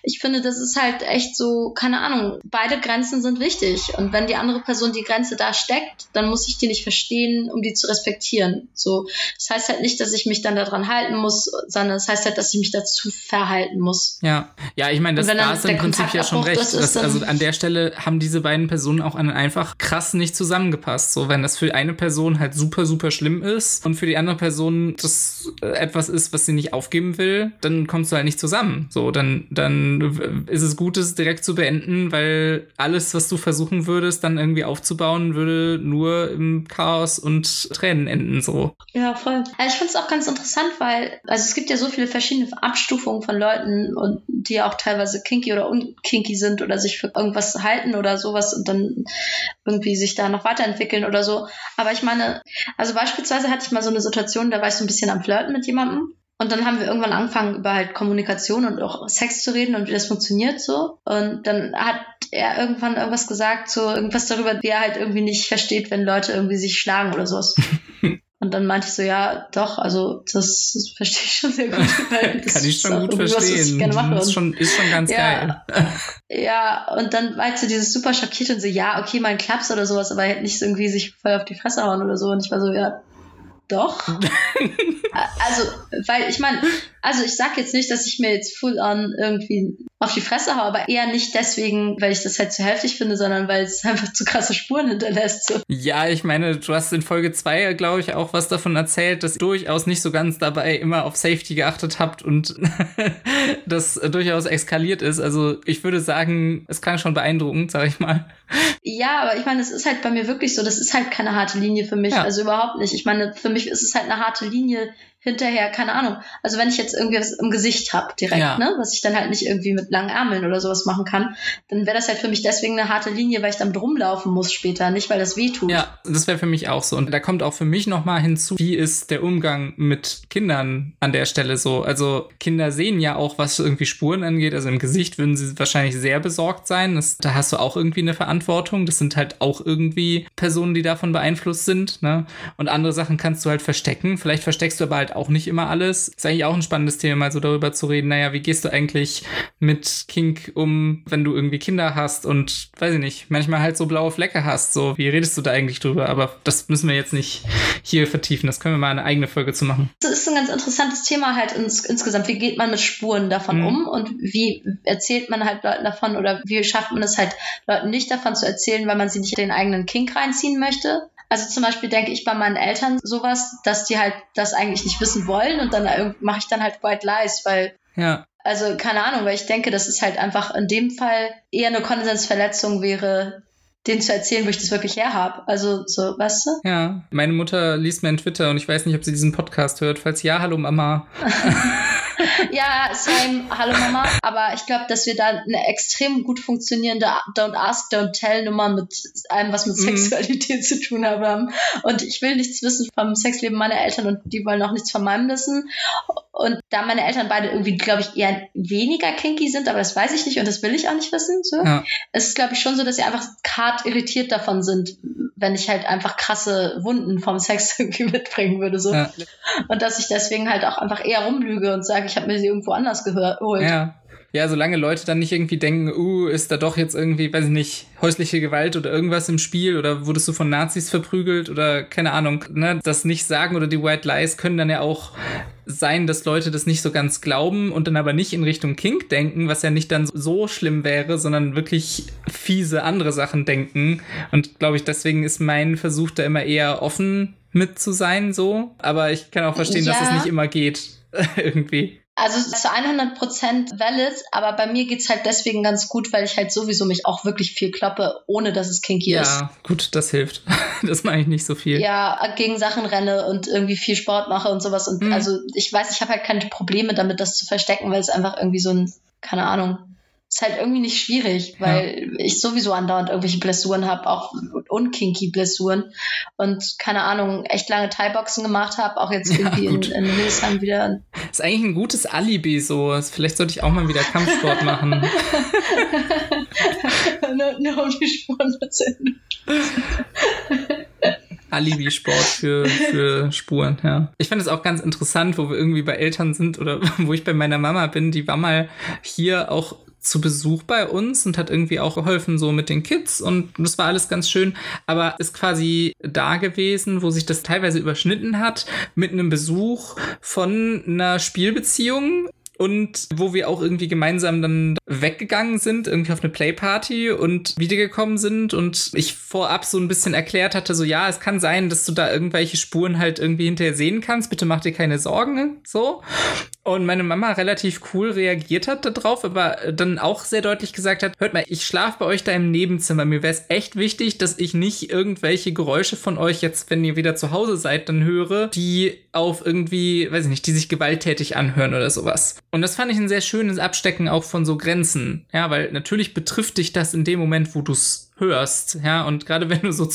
Ich finde, das ist halt echt so, keine Ahnung, beide Grenzen sind wichtig. Und wenn die andere Person die Grenze da steckt, dann muss ich die nicht verstehen, um die zu respektieren. So, das heißt halt nicht, dass ich mich dann daran halten muss, sondern das heißt halt, dass ich mich dazu verhalten muss. Ja, ja, ich meine, das da ist im Prinzip ja schon recht. Das, also an der Stelle haben diese beiden Personen auch einfach krass nicht zusammengepasst. So, wenn das für eine Person halt super, super schlimm ist und für die andere Person das etwas ist, was sie nicht aufgeben will, dann kommst du halt nicht zusammen. So, dann, dann ist es gut, es direkt zu beenden, weil alles, was du versuchen würdest, dann irgendwie aufzubauen, würde nur im Chaos und Tränen enden, so. Ja, voll. Ja, ich finde es auch ganz interessant, weil, also es gibt ja so viele verschiedene Abstufungen von Leuten und die auch teilweise kinky oder unkinky sind oder sich für irgendwas halten oder sowas und dann irgendwie sich da noch weiterentwickeln oder so. Aber ich meine, also beispielsweise hatte ich mal so eine Situation, da war ich so ein bisschen am Flirten mit jemandem. Und dann haben wir irgendwann angefangen, über halt Kommunikation und auch Sex zu reden und wie das funktioniert so. Und dann hat er irgendwann irgendwas gesagt, so irgendwas darüber, wie er halt irgendwie nicht versteht, wenn Leute irgendwie sich schlagen oder sowas. Und dann meinte ich so, ja, doch, also das, das verstehe ich schon sehr gut. Kann ich schon gut verstehen. Mache. Ist schon, ist schon ganz ja, geil. ja, und dann war ich so dieses super schockiert und so, ja, okay, mal ein Klaps oder sowas, aber halt nicht irgendwie sich voll auf die Fresse hauen oder so. Und ich war so, ja, doch. also, weil ich meine, also ich sag jetzt nicht, dass ich mir jetzt full on irgendwie auf die Fresse haue, aber eher nicht deswegen, weil ich das halt zu heftig finde, sondern weil es einfach zu krasse Spuren hinterlässt. So. Ja, ich meine, du hast in Folge 2, glaube ich, auch was davon erzählt, dass ihr durchaus nicht so ganz dabei immer auf Safety geachtet habt und das durchaus eskaliert ist. Also ich würde sagen, es kann schon beeindruckend, sag ich mal. Ja, aber ich meine, es ist halt bei mir wirklich so, das ist halt keine harte Linie für mich, ja. also überhaupt nicht. Ich meine, für mich ist es halt eine harte Linie, hinterher, keine Ahnung. Also wenn ich jetzt irgendwie was im Gesicht habe direkt, ja. ne, was ich dann halt nicht irgendwie mit langen Ärmeln oder sowas machen kann, dann wäre das halt für mich deswegen eine harte Linie, weil ich damit rumlaufen muss später, nicht weil das weh tut. Ja, das wäre für mich auch so. Und da kommt auch für mich nochmal hinzu, wie ist der Umgang mit Kindern an der Stelle so. Also Kinder sehen ja auch, was irgendwie Spuren angeht. Also im Gesicht würden sie wahrscheinlich sehr besorgt sein. Das, da hast du auch irgendwie eine Verantwortung. Das sind halt auch irgendwie Personen, die davon beeinflusst sind. Ne? Und andere Sachen kannst du halt verstecken. Vielleicht versteckst du aber halt halt auch nicht immer alles. Ist eigentlich auch ein spannendes Thema, mal so darüber zu reden. Naja, wie gehst du eigentlich mit Kink um, wenn du irgendwie Kinder hast und, weiß ich nicht, manchmal halt so blaue Flecke hast. So, wie redest du da eigentlich drüber? Aber das müssen wir jetzt nicht hier vertiefen. Das können wir mal eine eigene Folge zu machen. Das ist ein ganz interessantes Thema halt ins, insgesamt. Wie geht man mit Spuren davon mhm. um und wie erzählt man halt Leuten davon oder wie schafft man es halt Leuten nicht davon zu erzählen, weil man sie nicht in den eigenen Kink reinziehen möchte? Also zum Beispiel denke ich bei meinen Eltern sowas, dass die halt das eigentlich nicht wissen wollen und dann mache ich dann halt White Lies, weil ja. Also keine Ahnung, weil ich denke, dass es halt einfach in dem Fall eher eine Konsensverletzung wäre, denen zu erzählen, wo ich das wirklich her habe. Also so, weißt du? Ja, meine Mutter liest mir in Twitter und ich weiß nicht, ob sie diesen Podcast hört. Falls ja, hallo Mama. ja, same. Hallo Mama. Aber ich glaube, dass wir da eine extrem gut funktionierende Don't Ask, Don't Tell Nummer mit allem, was mit mhm. Sexualität zu tun haben. Und ich will nichts wissen vom Sexleben meiner Eltern und die wollen auch nichts von meinem wissen. Und da meine Eltern beide irgendwie, glaube ich, eher weniger kinky sind, aber das weiß ich nicht und das will ich auch nicht wissen. So. Ja. Es ist, glaube ich, schon so, dass sie einfach hart irritiert davon sind, wenn ich halt einfach krasse Wunden vom Sex irgendwie mitbringen würde. So. Ja. Und dass ich deswegen halt auch einfach eher rumlüge und sage, ich habe mir sie irgendwo anders geholt. Ja. Ja, solange Leute dann nicht irgendwie denken, uh, ist da doch jetzt irgendwie, weiß ich nicht, häusliche Gewalt oder irgendwas im Spiel oder wurdest du von Nazis verprügelt oder keine Ahnung, ne, das nicht sagen oder die White Lies können dann ja auch sein, dass Leute das nicht so ganz glauben und dann aber nicht in Richtung Kink denken, was ja nicht dann so schlimm wäre, sondern wirklich fiese andere Sachen denken. Und glaube ich, deswegen ist mein Versuch da immer eher offen mit zu sein, so. Aber ich kann auch verstehen, ja. dass es nicht immer geht. irgendwie. Also zu 100 Prozent valid, aber bei mir geht's halt deswegen ganz gut, weil ich halt sowieso mich auch wirklich viel kloppe, ohne dass es kinky ja, ist. Ja, gut, das hilft. das mache ich nicht so viel. Ja, gegen Sachen renne und irgendwie viel Sport mache und sowas. Und mhm. also ich weiß, ich habe halt keine Probleme damit, das zu verstecken, weil es einfach irgendwie so ein, keine Ahnung, ist halt irgendwie nicht schwierig, weil ja. ich sowieso andauernd irgendwelche Blessuren habe, auch unkinky Blessuren und keine Ahnung, echt lange Thai-Boxen gemacht habe, auch jetzt irgendwie ja, in, in Hildesheim wieder. Ist eigentlich ein gutes Alibi so. Vielleicht sollte ich auch mal wieder Kampfsport machen. nur, nur um die Spuren zu Alibi-Sport für, für Spuren, ja. Ich fand es auch ganz interessant, wo wir irgendwie bei Eltern sind oder wo ich bei meiner Mama bin. Die war mal hier auch zu Besuch bei uns und hat irgendwie auch geholfen so mit den Kids und das war alles ganz schön, aber ist quasi da gewesen, wo sich das teilweise überschnitten hat mit einem Besuch von einer Spielbeziehung und wo wir auch irgendwie gemeinsam dann weggegangen sind, irgendwie auf eine Playparty und wiedergekommen sind und ich vorab so ein bisschen erklärt hatte, so ja, es kann sein, dass du da irgendwelche Spuren halt irgendwie hinterher sehen kannst, bitte mach dir keine Sorgen, so. Und meine Mama relativ cool reagiert hat darauf, aber dann auch sehr deutlich gesagt hat, hört mal, ich schlafe bei euch da im Nebenzimmer, mir wäre es echt wichtig, dass ich nicht irgendwelche Geräusche von euch jetzt, wenn ihr wieder zu Hause seid, dann höre, die auf irgendwie, weiß ich nicht, die sich gewalttätig anhören oder sowas. Und das fand ich ein sehr schönes Abstecken auch von so Grenzen. Ja, weil natürlich betrifft dich das in dem Moment, wo du es hörst, ja, und gerade wenn du so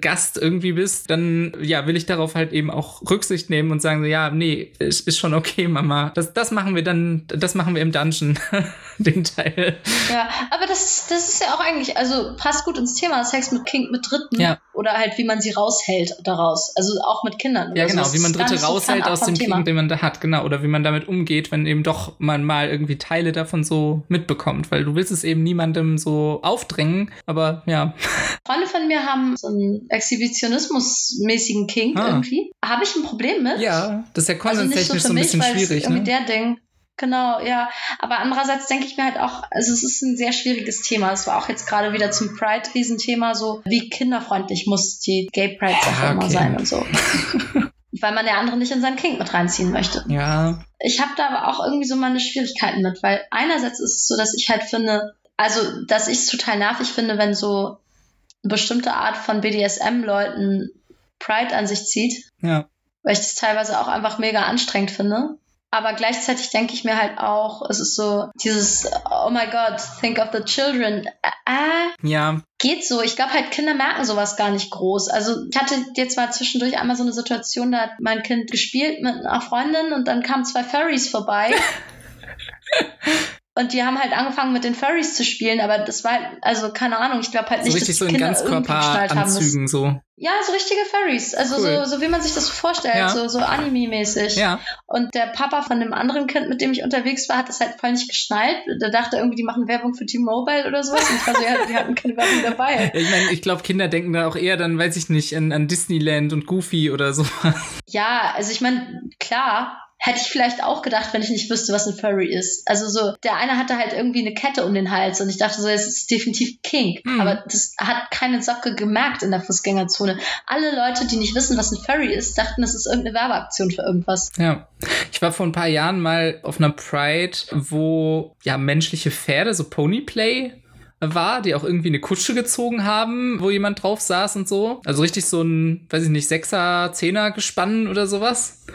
Gast irgendwie bist, dann, ja, will ich darauf halt eben auch Rücksicht nehmen und sagen, ja, nee, ist, ist schon okay, Mama. Das, das machen wir dann, das machen wir im Dungeon, den Teil. Ja, aber das, das ist ja auch eigentlich, also passt gut ins Thema Sex mit Kind mit Dritten. Ja. Oder halt, wie man sie raushält daraus. Also auch mit Kindern. Ja, genau, wie man Dritte raushält aus dem Thema. Kink, den man da hat, genau. Oder wie man damit umgeht, wenn eben doch man mal irgendwie Teile davon so mitbekommt. Weil du willst es eben niemandem so aufdrängen, aber ja. Freunde von mir haben so einen Exhibitionismus-mäßigen Kink ah. irgendwie. Habe ich ein Problem mit? Ja, das ist ja konsenttechnisch also so, so, ein mich, bisschen schwierig. Irgendwie ne? der Ding. Genau, ja. Aber andererseits denke ich mir halt auch, also es ist ein sehr schwieriges Thema. Es war auch jetzt gerade wieder zum Pride-Riesenthema, so wie kinderfreundlich muss die Gay Pride-Sache ja, okay. immer sein und so. weil man der andere nicht in sein Kink mit reinziehen möchte. Ja. Ich habe da aber auch irgendwie so meine Schwierigkeiten mit, weil einerseits ist es so, dass ich halt finde, also, dass ich es total nervig finde, wenn so eine bestimmte Art von BDSM-Leuten Pride an sich zieht. Ja. Weil ich das teilweise auch einfach mega anstrengend finde. Aber gleichzeitig denke ich mir halt auch, es ist so dieses, oh my God, think of the children. Äh, ja. Geht so. Ich glaube halt, Kinder merken sowas gar nicht groß. Also ich hatte jetzt mal zwischendurch einmal so eine Situation, da hat mein Kind gespielt mit einer Freundin und dann kamen zwei Furries vorbei. Und die haben halt angefangen mit den Furries zu spielen, aber das war, also keine Ahnung, ich glaube halt nicht, so richtig dass die so Kinder in Ganzkörperanzügen so. Ja, so richtige Furries, also cool. so, so wie man sich das so vorstellt, ja. so, so Anime-mäßig. Ja. Und der Papa von dem anderen Kind, mit dem ich unterwegs war, hat das halt voll nicht geschnallt. Der dachte irgendwie, die machen Werbung für T-Mobile oder sowas. Und ich war so, ja, die hatten keine Werbung dabei. ich meine, ich glaube, Kinder denken da auch eher dann, weiß ich nicht, an, an Disneyland und Goofy oder so. Ja, also ich meine, klar, Hätte ich vielleicht auch gedacht, wenn ich nicht wüsste, was ein Furry ist. Also so, der eine hatte halt irgendwie eine Kette um den Hals und ich dachte so, es ist definitiv Kink. Hm. Aber das hat keine Socke gemerkt in der Fußgängerzone. Alle Leute, die nicht wissen, was ein Furry ist, dachten, das ist irgendeine Werbeaktion für irgendwas. Ja. Ich war vor ein paar Jahren mal auf einer Pride, wo ja menschliche Pferde, so Ponyplay war, die auch irgendwie eine Kutsche gezogen haben, wo jemand drauf saß und so. Also richtig so ein, weiß ich nicht, Sechser, Zehner Gespann oder sowas.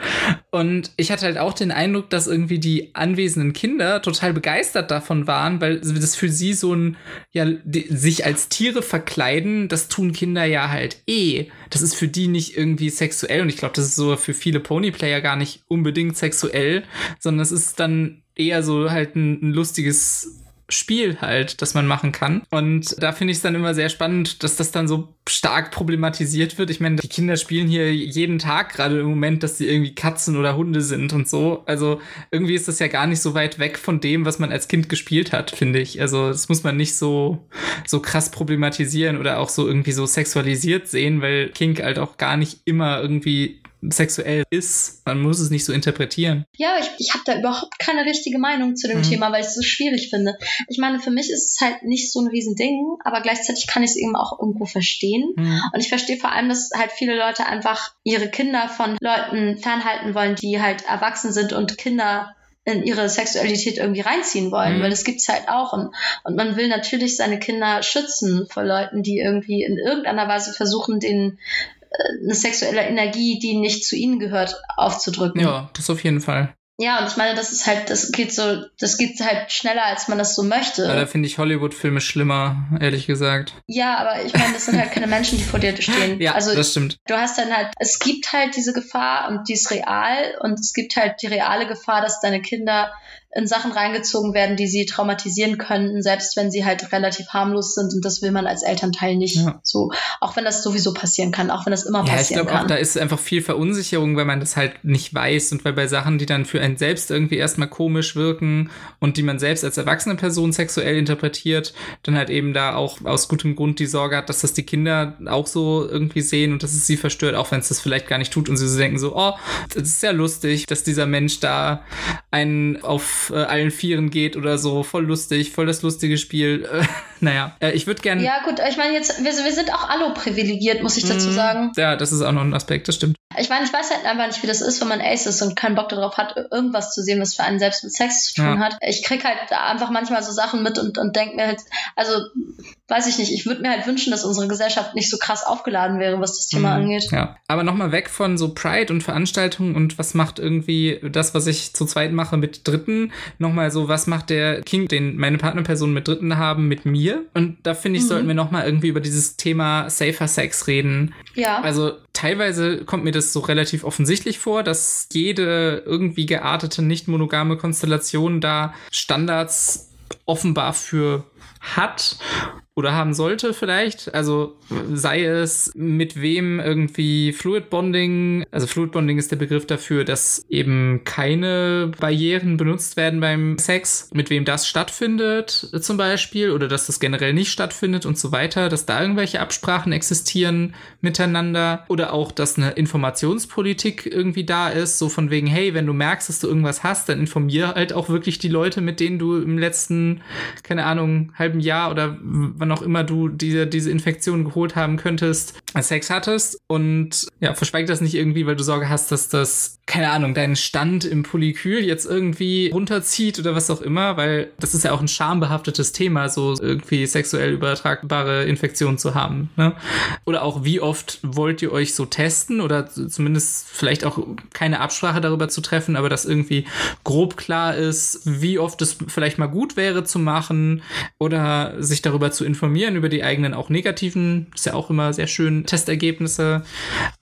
Und ich hatte halt auch den Eindruck, dass irgendwie die anwesenden Kinder total begeistert davon waren, weil das für sie so ein, ja, die, sich als Tiere verkleiden, das tun Kinder ja halt eh. Das ist für die nicht irgendwie sexuell und ich glaube, das ist so für viele Ponyplayer gar nicht unbedingt sexuell, sondern es ist dann eher so halt ein, ein lustiges Spiel halt, das man machen kann. Und da finde ich es dann immer sehr spannend, dass das dann so stark problematisiert wird. Ich meine, die Kinder spielen hier jeden Tag gerade im Moment, dass sie irgendwie Katzen oder Hunde sind und so. Also irgendwie ist das ja gar nicht so weit weg von dem, was man als Kind gespielt hat, finde ich. Also das muss man nicht so, so krass problematisieren oder auch so irgendwie so sexualisiert sehen, weil Kink halt auch gar nicht immer irgendwie sexuell ist. Man muss es nicht so interpretieren. Ja, ich, ich habe da überhaupt keine richtige Meinung zu dem mhm. Thema, weil ich es so schwierig finde. Ich meine, für mich ist es halt nicht so ein Riesending, aber gleichzeitig kann ich es eben auch irgendwo verstehen. Mhm. Und ich verstehe vor allem, dass halt viele Leute einfach ihre Kinder von Leuten fernhalten wollen, die halt erwachsen sind und Kinder in ihre Sexualität irgendwie reinziehen wollen, mhm. weil das gibt's halt auch und, und man will natürlich seine Kinder schützen vor Leuten, die irgendwie in irgendeiner Weise versuchen, den eine sexuelle Energie, die nicht zu ihnen gehört, aufzudrücken. Ja, das auf jeden Fall. Ja, und ich meine, das ist halt, das geht so, das geht halt schneller, als man das so möchte. Ja, da finde ich Hollywood-Filme schlimmer, ehrlich gesagt. Ja, aber ich meine, das sind halt keine Menschen, die vor dir stehen. ja, also, das stimmt. Du hast dann halt, es gibt halt diese Gefahr und die ist real und es gibt halt die reale Gefahr, dass deine Kinder in Sachen reingezogen werden, die sie traumatisieren könnten, selbst wenn sie halt relativ harmlos sind. Und das will man als Elternteil nicht ja. so. Auch wenn das sowieso passieren kann, auch wenn das immer ja, passieren ich kann. Auch da ist einfach viel Verunsicherung, weil man das halt nicht weiß und weil bei Sachen, die dann für einen selbst irgendwie erstmal komisch wirken und die man selbst als erwachsene Person sexuell interpretiert, dann halt eben da auch aus gutem Grund die Sorge hat, dass das die Kinder auch so irgendwie sehen und dass es sie verstört, auch wenn es das vielleicht gar nicht tut und sie so denken so, oh, das ist ja lustig, dass dieser Mensch da einen auf äh, allen Vieren geht oder so. Voll lustig, voll das lustige Spiel. Äh, naja, äh, ich würde gerne. Ja, gut, ich meine, jetzt, wir, wir sind auch alle privilegiert, muss ich dazu mhm. sagen. Ja, das ist auch noch ein Aspekt, das stimmt. Ich meine, ich weiß halt einfach nicht, wie das ist, wenn man Ace ist und keinen Bock darauf hat, irgendwas zu sehen, was für einen selbst mit Sex zu tun ja. hat. Ich krieg halt einfach manchmal so Sachen mit und, und denke mir halt, also weiß ich nicht, ich würde mir halt wünschen, dass unsere Gesellschaft nicht so krass aufgeladen wäre, was das Thema mhm. angeht. Ja, aber nochmal weg von so Pride und Veranstaltungen und was macht irgendwie das, was ich zu zweit mache mit Dritten, nochmal so, was macht der King, den meine Partnerpersonen mit Dritten haben, mit mir? Und da finde ich, mhm. sollten wir nochmal irgendwie über dieses Thema Safer Sex reden. Ja. Also teilweise kommt mir das so relativ offensichtlich vor, dass jede irgendwie geartete, nicht monogame Konstellation da Standards offenbar für hat oder haben sollte vielleicht. Also sei es mit wem irgendwie Fluid Bonding, also Fluid Bonding ist der Begriff dafür, dass eben keine Barrieren benutzt werden beim Sex, mit wem das stattfindet zum Beispiel oder dass das generell nicht stattfindet und so weiter, dass da irgendwelche Absprachen existieren miteinander oder auch, dass eine Informationspolitik irgendwie da ist, so von wegen, hey, wenn du merkst, dass du irgendwas hast, dann informier halt auch wirklich die Leute, mit denen du im letzten, keine Ahnung, halben Jahr oder auch immer du diese, diese Infektion geholt haben könntest, Sex hattest und ja, verschweig das nicht irgendwie, weil du Sorge hast, dass das, keine Ahnung, deinen Stand im Polykül jetzt irgendwie runterzieht oder was auch immer, weil das ist ja auch ein schambehaftetes Thema, so irgendwie sexuell übertragbare Infektionen zu haben. Ne? Oder auch, wie oft wollt ihr euch so testen oder zumindest vielleicht auch keine Absprache darüber zu treffen, aber dass irgendwie grob klar ist, wie oft es vielleicht mal gut wäre zu machen oder sich darüber zu informieren, über die eigenen auch negativen, ist ja auch immer sehr schön, Testergebnisse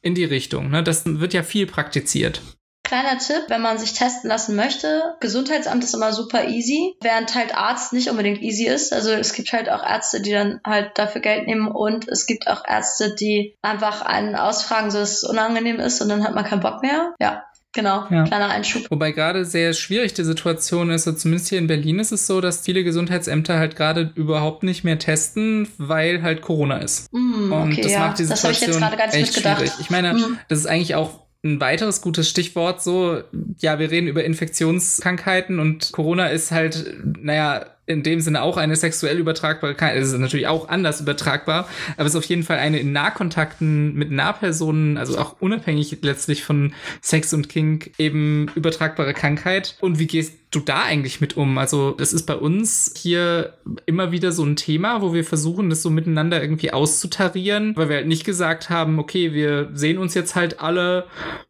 in die Richtung. Ne? Das wird ja viel praktiziert. Kleiner Tipp, wenn man sich testen lassen möchte, Gesundheitsamt ist immer super easy, während halt Arzt nicht unbedingt easy ist. Also es gibt halt auch Ärzte, die dann halt dafür Geld nehmen und es gibt auch Ärzte, die einfach einen ausfragen, so dass es unangenehm ist und dann hat man keinen Bock mehr. Ja, Genau, ja. kleiner Einschub. Wobei gerade sehr schwierig die Situation ist, also zumindest hier in Berlin ist es so, dass viele Gesundheitsämter halt gerade überhaupt nicht mehr testen, weil halt Corona ist. Mm, und okay, das ja. macht die Situation das ich jetzt gerade gar nicht echt schwierig. Ich meine, mm. das ist eigentlich auch ein weiteres gutes Stichwort so, ja, wir reden über Infektionskrankheiten und Corona ist halt, naja, in dem Sinne auch eine sexuell übertragbare Krankheit. Es ist natürlich auch anders übertragbar, aber es ist auf jeden Fall eine in Nahkontakten mit Nahpersonen, also auch unabhängig letztlich von Sex und Kink, eben übertragbare Krankheit. Und wie gehst du da eigentlich mit um? Also, das ist bei uns hier immer wieder so ein Thema, wo wir versuchen, das so miteinander irgendwie auszutarieren, weil wir halt nicht gesagt haben, okay, wir sehen uns jetzt halt alle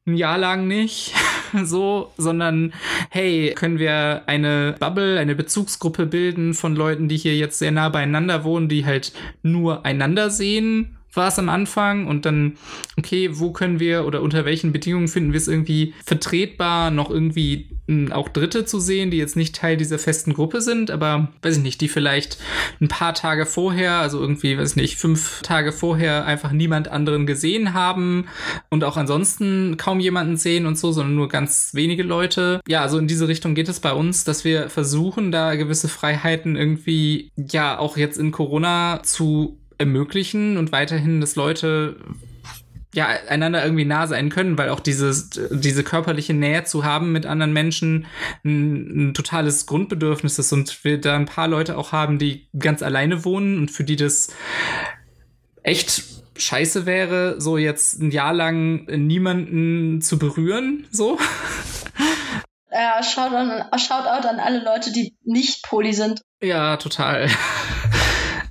ein Jahr lang nicht. so, sondern hey, können wir eine Bubble, eine Bezugsgruppe bilden von Leuten, die hier jetzt sehr nah beieinander wohnen, die halt nur einander sehen war es am Anfang und dann, okay, wo können wir oder unter welchen Bedingungen finden wir es irgendwie vertretbar, noch irgendwie auch Dritte zu sehen, die jetzt nicht Teil dieser festen Gruppe sind, aber weiß ich nicht, die vielleicht ein paar Tage vorher, also irgendwie, weiß ich nicht, fünf Tage vorher einfach niemand anderen gesehen haben und auch ansonsten kaum jemanden sehen und so, sondern nur ganz wenige Leute. Ja, also in diese Richtung geht es bei uns, dass wir versuchen, da gewisse Freiheiten irgendwie, ja, auch jetzt in Corona zu ermöglichen und weiterhin, dass Leute ja, einander irgendwie nah sein können, weil auch dieses, diese körperliche Nähe zu haben mit anderen Menschen ein, ein, totales Grundbedürfnis ist und wir da ein paar Leute auch haben, die ganz alleine wohnen und für die das echt scheiße wäre, so jetzt ein Jahr lang niemanden zu berühren, so. Ja, schaut an, schaut out an alle Leute, die nicht poly sind. Ja, total.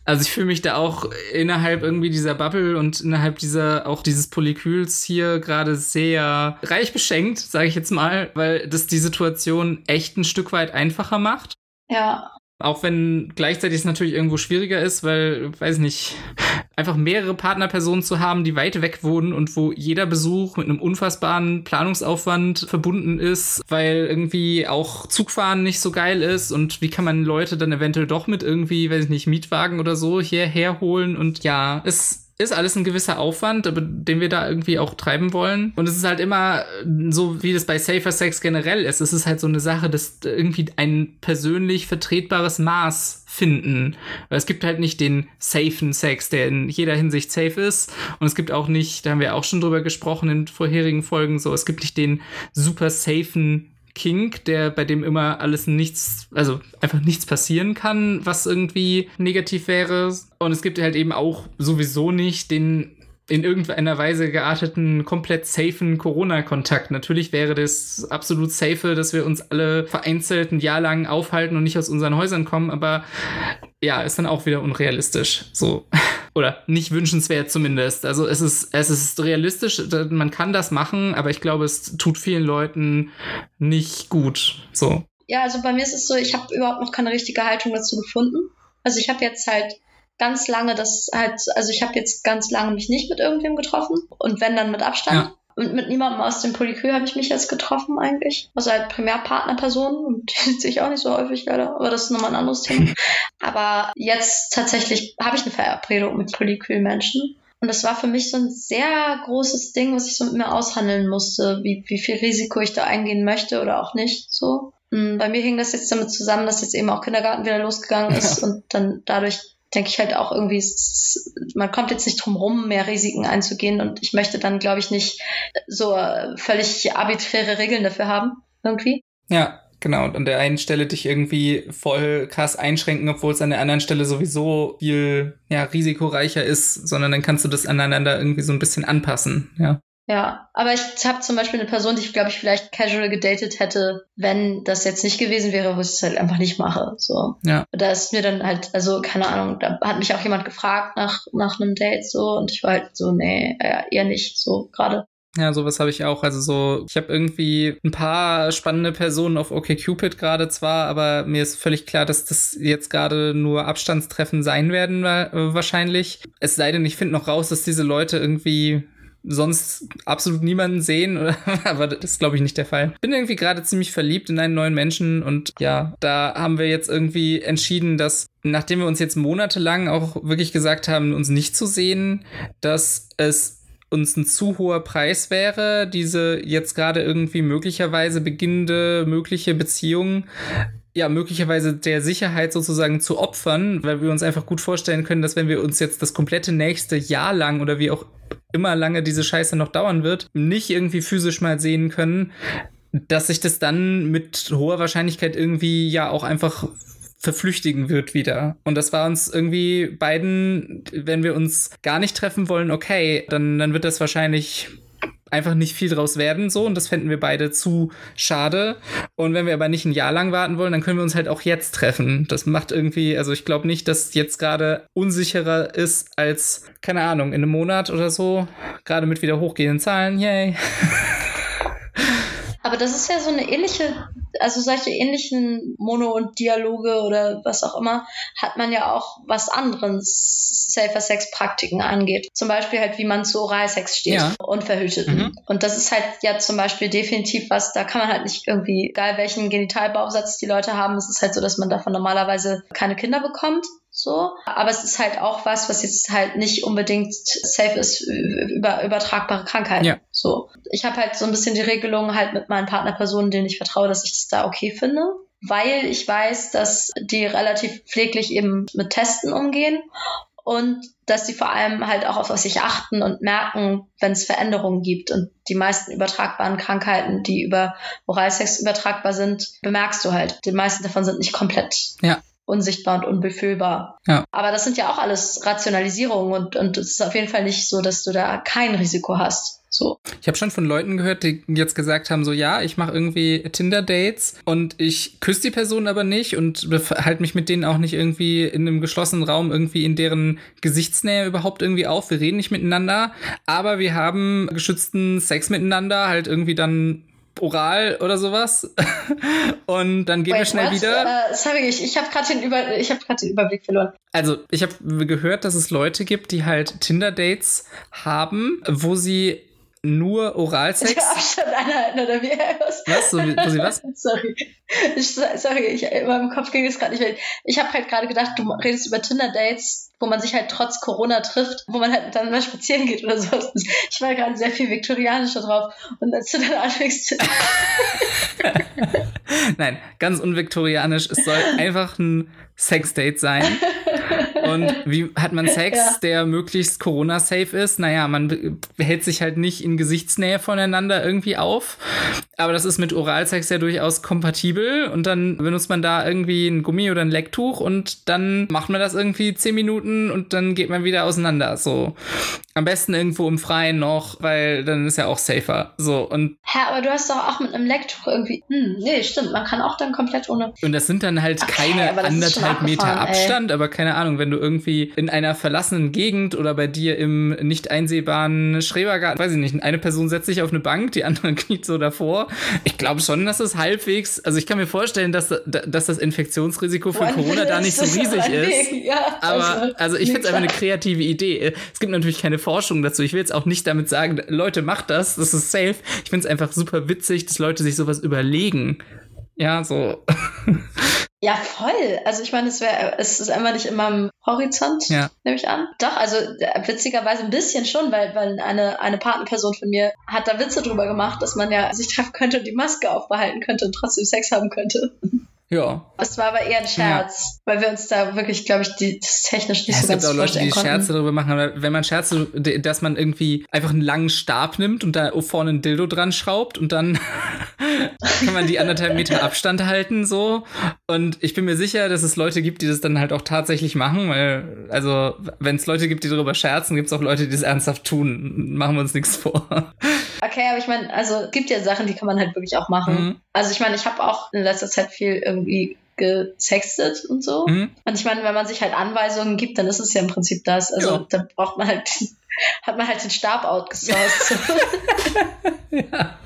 Also ich fühle mich da auch innerhalb irgendwie dieser Bubble und innerhalb dieser auch dieses Polyküls hier gerade sehr reich beschenkt, sage ich jetzt mal, weil das die Situation echt ein Stück weit einfacher macht. Ja. Auch wenn gleichzeitig es natürlich irgendwo schwieriger ist, weil, weiß nicht, einfach mehrere Partnerpersonen zu haben, die weit weg wohnen und wo jeder Besuch mit einem unfassbaren Planungsaufwand verbunden ist, weil irgendwie auch Zugfahren nicht so geil ist und wie kann man Leute dann eventuell doch mit irgendwie, weiß ich nicht, Mietwagen oder so hierher holen? Und ja, es ist alles ein gewisser Aufwand, den wir da irgendwie auch treiben wollen. Und es ist halt immer so, wie das bei Safer Sex generell ist. Es ist halt so eine Sache, dass irgendwie ein persönlich vertretbares Maß finden. Es gibt halt nicht den safen Sex, der in jeder Hinsicht safe ist. Und es gibt auch nicht, da haben wir auch schon drüber gesprochen in vorherigen Folgen, so, es gibt nicht den super safen Kink, der bei dem immer alles nichts, also einfach nichts passieren kann, was irgendwie negativ wäre. Und es gibt halt eben auch sowieso nicht den in irgendeiner Weise gearteten, komplett safen Corona-Kontakt. Natürlich wäre das absolut safe, dass wir uns alle vereinzelt ein Jahr lang aufhalten und nicht aus unseren Häusern kommen, aber ja, ist dann auch wieder unrealistisch. So. Oder nicht wünschenswert zumindest. Also es ist, es ist realistisch, man kann das machen, aber ich glaube, es tut vielen Leuten nicht gut. So. Ja, also bei mir ist es so, ich habe überhaupt noch keine richtige Haltung dazu gefunden. Also ich habe jetzt halt ganz lange das halt, also ich habe jetzt ganz lange mich nicht mit irgendwem getroffen und wenn dann mit Abstand. Ja. Und mit niemandem aus dem Polykül habe ich mich jetzt getroffen eigentlich. Also halt Primärpartnerpersonen und die sehe ich auch nicht so häufig leider, aber das ist nochmal ein anderes Thema. aber jetzt tatsächlich habe ich eine Verabredung mit Polykül-Menschen. Und das war für mich so ein sehr großes Ding, was ich so mit mir aushandeln musste, wie, wie viel Risiko ich da eingehen möchte oder auch nicht. So. Hm, bei mir hing das jetzt damit zusammen, dass jetzt eben auch Kindergarten wieder losgegangen ist ja. und dann dadurch denke ich halt auch irgendwie, man kommt jetzt nicht drum rum, mehr Risiken einzugehen und ich möchte dann, glaube ich, nicht so völlig arbiträre Regeln dafür haben, irgendwie. Ja, genau. Und an der einen Stelle dich irgendwie voll krass einschränken, obwohl es an der anderen Stelle sowieso viel ja, risikoreicher ist, sondern dann kannst du das aneinander irgendwie so ein bisschen anpassen, ja. Ja, aber ich habe zum Beispiel eine Person, die ich glaube ich vielleicht casual gedatet hätte, wenn das jetzt nicht gewesen wäre, wo ich es halt einfach nicht mache. So. Ja. Da ist mir dann halt, also keine Ahnung, da hat mich auch jemand gefragt nach, nach einem Date so und ich war halt so, nee, eher nicht so gerade. Ja, sowas habe ich auch. Also so, ich habe irgendwie ein paar spannende Personen auf OkCupid gerade zwar, aber mir ist völlig klar, dass das jetzt gerade nur Abstandstreffen sein werden wahrscheinlich. Es sei denn, ich finde noch raus, dass diese Leute irgendwie sonst absolut niemanden sehen, aber das ist, glaube ich, nicht der Fall. Bin irgendwie gerade ziemlich verliebt in einen neuen Menschen und ja, da haben wir jetzt irgendwie entschieden, dass nachdem wir uns jetzt monatelang auch wirklich gesagt haben, uns nicht zu sehen, dass es uns ein zu hoher Preis wäre, diese jetzt gerade irgendwie möglicherweise beginnende mögliche Beziehung ja, möglicherweise der Sicherheit sozusagen zu opfern, weil wir uns einfach gut vorstellen können, dass wenn wir uns jetzt das komplette nächste Jahr lang oder wie auch immer lange diese Scheiße noch dauern wird, nicht irgendwie physisch mal sehen können, dass sich das dann mit hoher Wahrscheinlichkeit irgendwie ja auch einfach verflüchtigen wird wieder. Und das war uns irgendwie beiden, wenn wir uns gar nicht treffen wollen, okay, dann, dann wird das wahrscheinlich einfach nicht viel draus werden, so. Und das fänden wir beide zu schade. Und wenn wir aber nicht ein Jahr lang warten wollen, dann können wir uns halt auch jetzt treffen. Das macht irgendwie, also ich glaube nicht, dass jetzt gerade unsicherer ist als, keine Ahnung, in einem Monat oder so. Gerade mit wieder hochgehenden Zahlen, yay. aber das ist ja so eine ähnliche, also solche ähnlichen Mono- und Dialoge oder was auch immer, hat man ja auch, was anderen Safer Sex-Praktiken angeht. Zum Beispiel halt, wie man zu Oralsex steht, Ja. unverhüteten. Mhm. Und das ist halt ja zum Beispiel definitiv was, da kann man halt nicht irgendwie, egal welchen Genitalbausatz die Leute haben, es ist halt so, dass man davon normalerweise keine Kinder bekommt. So, aber es ist halt auch was, was jetzt halt nicht unbedingt safe ist über übertragbare Krankheiten. Ja. So, ich habe halt so ein bisschen die Regelung halt mit meinen Partnerpersonen, denen ich vertraue, dass ich das da okay finde, weil ich weiß, dass die relativ pfleglich eben mit Testen umgehen und dass die vor allem halt auch auf sich achten und merken, wenn es Veränderungen gibt. Und die meisten übertragbaren Krankheiten, die über Oralsex übertragbar sind, bemerkst du halt. Die meisten davon sind nicht komplett Ja. Unsichtbar und unbefühlbar. Ja. Aber das sind ja auch alles Rationalisierungen und, und es ist auf jeden Fall nicht so, dass du da kein Risiko hast. So. Ich habe schon von Leuten gehört, die jetzt gesagt haben, so ja, ich mache irgendwie Tinder-Dates und ich küsse die Person aber nicht und halte mich mit denen auch nicht irgendwie in einem geschlossenen Raum irgendwie in deren Gesichtsnähe überhaupt irgendwie auf. Wir reden nicht miteinander, aber wir haben geschützten Sex miteinander, halt irgendwie dann oral oder sowas. und dann gehen wir Wait, schnell what? wieder. Äh, sorry, ich, ich habe gerade den, Über ich hab den Überblick verloren. Also, ich habe gehört, dass es Leute gibt, die halt Tinder-Dates haben, wo sie nur Oralsex. Der Abstand einhalten oder wie? Was? Was? So, sie was? Sorry. Ich, sorry, ich, in meinem Kopf ging es gerade nicht mehr. Ich habe halt gerade gedacht, du redest über Tinder-Dates, wo man sich halt trotz Corona trifft, wo man halt dann mal spazieren geht oder sowas. Ich war gerade sehr viel viktorianischer drauf. Und als du dann anfängst, Nein, ganz unviktorianisch. Es soll einfach ein Sexdate sein. Und wie hat man Sex, Ja. der möglichst Corona-safe ist? Naja, man hält sich halt nicht in Gesichtsnähe voneinander irgendwie auf. Aber das ist mit Oralsex ja durchaus kompatibel. Und dann benutzt man da irgendwie ein Gummi oder ein Lecktuch und dann macht man das irgendwie zehn Minuten und dann geht man wieder auseinander. So. Am besten irgendwo im Freien noch, weil dann ist ja auch safer. So. Und hä, aber du hast doch auch mit einem Lecktuch irgendwie, hm, nee, stimmt, man kann auch dann komplett ohne, Und das sind dann halt Okay, keine anderthalb Meter abgefahren, ey. Abstand, aber keine Ahnung, wenn du irgendwie in einer verlassenen Gegend oder bei dir im nicht einsehbaren Schrebergarten, weiß ich nicht, eine Person setzt sich auf eine Bank, die andere kniet so davor. Ich glaube schon, dass es halbwegs, also ich kann mir vorstellen, dass, dass das Infektionsrisiko für One Corona da nicht so riesig ist. Ja, Aber also ich nee, finde es einfach eine kreative Idee. Es gibt natürlich keine Forschung dazu. Ich will jetzt auch nicht damit sagen, Leute, macht das, das ist safe. Ich finde es einfach super witzig, dass Leute sich sowas überlegen. Ja, so. Ja, voll. Also ich meine, es wäre, es ist einfach nicht in meinem Horizont, Ja. nehme ich an. Doch, also äh, witzigerweise ein bisschen schon, weil, weil eine, eine Partnerperson von mir hat da Witze drüber gemacht, dass man ja sich treffen könnte und die Maske aufbehalten könnte und trotzdem Sex haben könnte. Ja. Das war aber eher ein Scherz, weil wir uns da wirklich, glaube ich, die, das technisch nicht Ja, so es ganz gibt auch Leute, vorstellen die konnten. Scherze darüber machen, aber wenn man Scherze, dass man irgendwie einfach einen langen Stab nimmt und da vorne ein Dildo dran schraubt und dann kann man die anderthalb Meter Abstand halten, so. Und ich bin mir sicher, dass es Leute gibt, die das dann halt auch tatsächlich machen, weil, also, wenn es Leute gibt, die darüber scherzen, gibt es auch Leute, die das ernsthaft tun. Machen wir uns nichts vor. Okay, aber ich meine, also es gibt ja Sachen, die kann man halt wirklich auch machen. Mhm. Also ich meine, ich habe auch in letzter Zeit viel irgendwie gesextet und so. Mhm. Und ich meine, wenn man sich halt Anweisungen gibt, dann ist es ja im Prinzip das. Also Ja. da braucht man halt, hat man halt den Stab outgesourced. ja,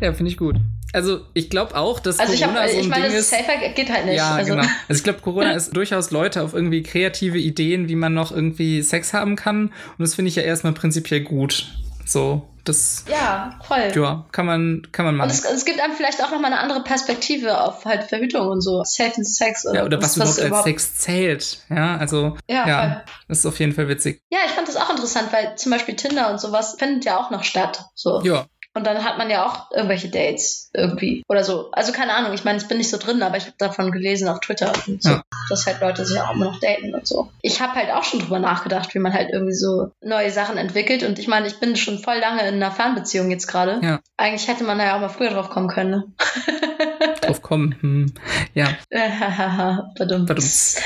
ja finde ich gut. Also, ich glaube auch, dass also ich, Corona hab, so ein ich meine, Ding das ist. Safer geht halt nicht. Ja, also, genau. Also ich glaube, Corona ist durchaus Leute auf irgendwie kreative Ideen, wie man noch irgendwie Sex haben kann. Und das finde ich ja erstmal prinzipiell gut. So, das, Ja, voll. ja, kann man, kann man Und machen. es, es gibt einem vielleicht auch nochmal eine andere Perspektive auf halt Verhütung und so. Safe and Sex oder, Ja, oder was, überhaupt als Sex zählt. Ja, also, Ja, ja, voll. das ist auf jeden Fall witzig. Ja, ich fand das auch interessant, weil zum Beispiel Tinder und sowas findet ja auch noch statt. So. Ja, Und dann hat man ja auch irgendwelche Dates irgendwie oder so. Also keine Ahnung, ich meine, ich bin nicht so drin, aber ich habe davon gelesen auf Twitter und so, Ja. dass halt Leute sich auch immer noch daten und so. Ich habe halt auch schon drüber nachgedacht, wie man halt irgendwie so neue Sachen entwickelt. Und ich meine, ich bin schon voll lange in einer Fernbeziehung jetzt gerade. Ja. Eigentlich hätte man da ja auch mal früher drauf kommen können. Ne? drauf kommen. Hm. Ja, Badum. Badums.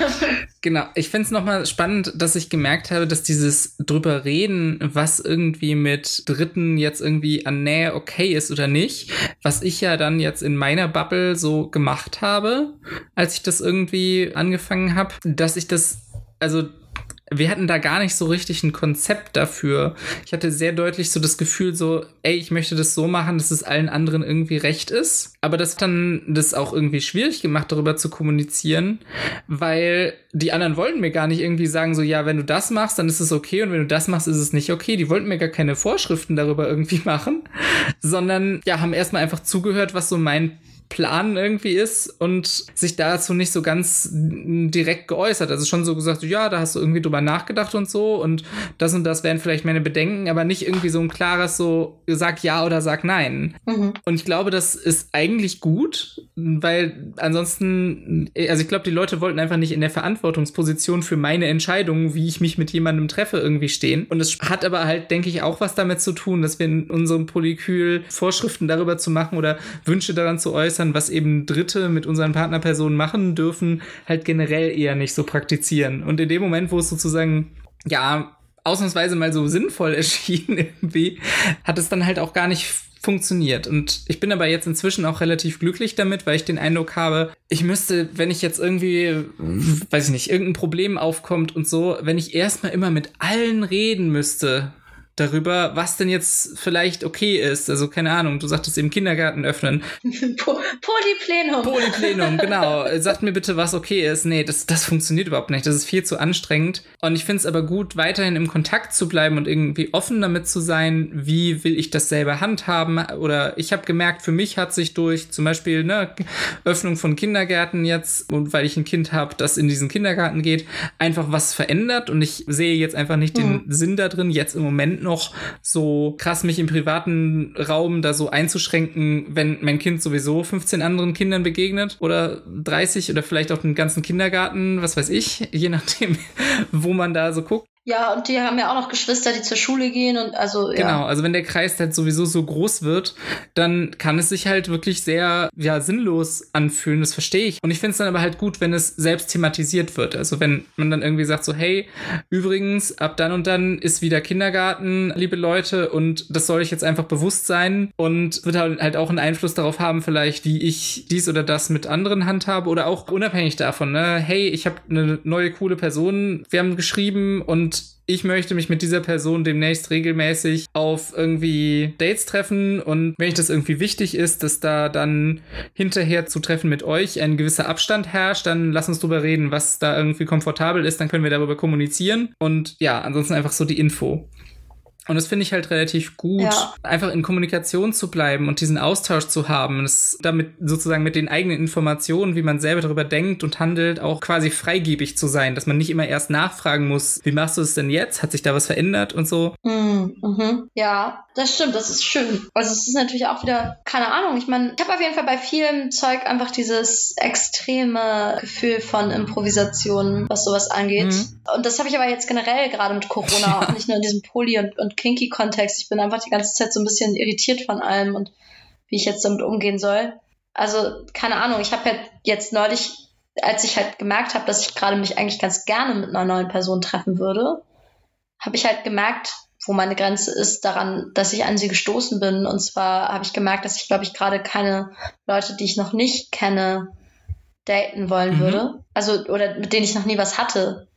Ähm, Genau, ich finde es nochmal spannend, dass ich gemerkt habe, dass dieses drüber reden, was irgendwie mit Dritten jetzt irgendwie an Nähe okay ist oder nicht, was ich ja dann jetzt in meiner Bubble so gemacht habe, als ich das irgendwie angefangen habe, dass ich das, also wir hatten da gar nicht so richtig ein Konzept dafür. Ich hatte sehr deutlich so das Gefühl, so, ey, ich möchte das so machen, dass es allen anderen irgendwie recht ist. Aber das hat dann das auch irgendwie schwierig gemacht, darüber zu kommunizieren, weil die anderen wollten mir gar nicht irgendwie sagen, so, ja, wenn du das machst, dann ist es okay und wenn du das machst, ist es nicht okay. Die wollten mir gar keine Vorschriften darüber irgendwie machen, sondern ja, haben erstmal einfach zugehört, was so mein Plan irgendwie ist und sich dazu nicht so ganz direkt geäußert. Also schon so gesagt, ja, da hast du irgendwie drüber nachgedacht und so und das und das wären vielleicht meine Bedenken, aber nicht irgendwie so ein klares so, sag ja oder sag nein. Mhm. Und ich glaube, das ist eigentlich gut, weil ansonsten, also ich glaube, die Leute wollten einfach nicht in der Verantwortungsposition für meine Entscheidung, wie ich mich mit jemandem treffe, irgendwie stehen. Und es hat aber halt, denke ich, auch was damit zu tun, dass wir in unserem Polykül Vorschriften darüber zu machen oder Wünsche daran zu äußern, äußern, was eben Dritte mit unseren Partnerpersonen machen dürfen, halt generell eher nicht so praktizieren. Und in dem Moment, wo es sozusagen, ja, ausnahmsweise mal so sinnvoll erschien irgendwie, hat es dann halt auch gar nicht funktioniert. Und ich bin aber jetzt inzwischen auch relativ glücklich damit, weil ich den Eindruck habe, ich müsste, wenn ich jetzt irgendwie, weiß ich nicht, irgendein Problem aufkommt und so, wenn ich erstmal immer mit allen reden müsste, darüber, was denn jetzt vielleicht okay ist. Also keine Ahnung, du sagtest eben Kindergarten öffnen. Polyplenum. Polyplenum, genau. Sagt mir bitte, was okay ist. Nee, das, das funktioniert überhaupt nicht. Das ist viel zu anstrengend. Und ich finde es aber gut, weiterhin im Kontakt zu bleiben und irgendwie offen damit zu sein, wie will ich das selber handhaben. Oder ich habe gemerkt, für mich hat sich durch zum Beispiel ne, Öffnung von Kindergärten jetzt und weil ich ein Kind habe, das in diesen Kindergarten geht, einfach was verändert. Und ich sehe jetzt einfach nicht mhm. den Sinn da drin, jetzt im Moment noch so krass mich im privaten Raum da so einzuschränken, wenn mein Kind sowieso 15 anderen Kindern begegnet oder 30 oder vielleicht auch den ganzen Kindergarten, was weiß ich, je nachdem, wo man da so guckt. Ja, und die haben ja auch noch Geschwister, die zur Schule gehen und also ja. Genau, also wenn der Kreis halt sowieso so groß wird, dann kann es sich halt wirklich sehr ja sinnlos anfühlen, das verstehe ich. Und ich finde es dann aber halt gut, wenn es selbst thematisiert wird. Also wenn man dann irgendwie sagt so, hey, übrigens, ab dann und dann ist wieder Kindergarten, liebe Leute, und das soll ich jetzt einfach bewusst sein und wird halt auch einen Einfluss darauf haben, vielleicht, wie ich dies oder das mit anderen handhabe oder auch unabhängig davon, ne? Hey, ich habe eine neue coole Person, wir haben geschrieben und ich möchte mich mit dieser Person demnächst regelmäßig auf irgendwie Dates treffen und wenn ich das irgendwie wichtig ist, dass da dann hinterher zu treffen mit euch ein gewisser Abstand herrscht, dann lass uns drüber reden, was da irgendwie komfortabel ist, dann können wir darüber kommunizieren und ja, ansonsten einfach so die Info. Und das finde ich halt relativ gut, ja. einfach in Kommunikation zu bleiben und diesen Austausch zu haben. Das damit sozusagen mit den eigenen Informationen, wie man selber darüber denkt und handelt, auch quasi freigebig zu sein, dass man nicht immer erst nachfragen muss, wie machst du es denn jetzt? Hat sich da was verändert und so? Mm, mhm. Ja, das stimmt, das ist schön. Also es ist natürlich auch wieder, keine Ahnung, ich meine, ich habe auf jeden Fall bei vielem Zeug einfach dieses extreme Gefühl von Improvisation, was sowas angeht. Mhm. Und das habe ich aber jetzt generell gerade mit Corona, ja. nicht nur in diesem Poly- und, und Kinky-Kontext. Ich bin einfach die ganze Zeit so ein bisschen irritiert von allem und wie ich jetzt damit umgehen soll. Also, keine Ahnung, ich habe halt jetzt neulich, als ich halt gemerkt habe, dass ich gerade mich eigentlich ganz gerne mit einer neuen Person treffen würde, habe ich halt gemerkt, wo meine Grenze ist daran, dass ich an sie gestoßen bin. Und zwar habe ich gemerkt, dass ich, glaube ich, gerade keine Leute, die ich noch nicht kenne, daten wollen mhm. würde. Also, oder mit denen ich noch nie was hatte.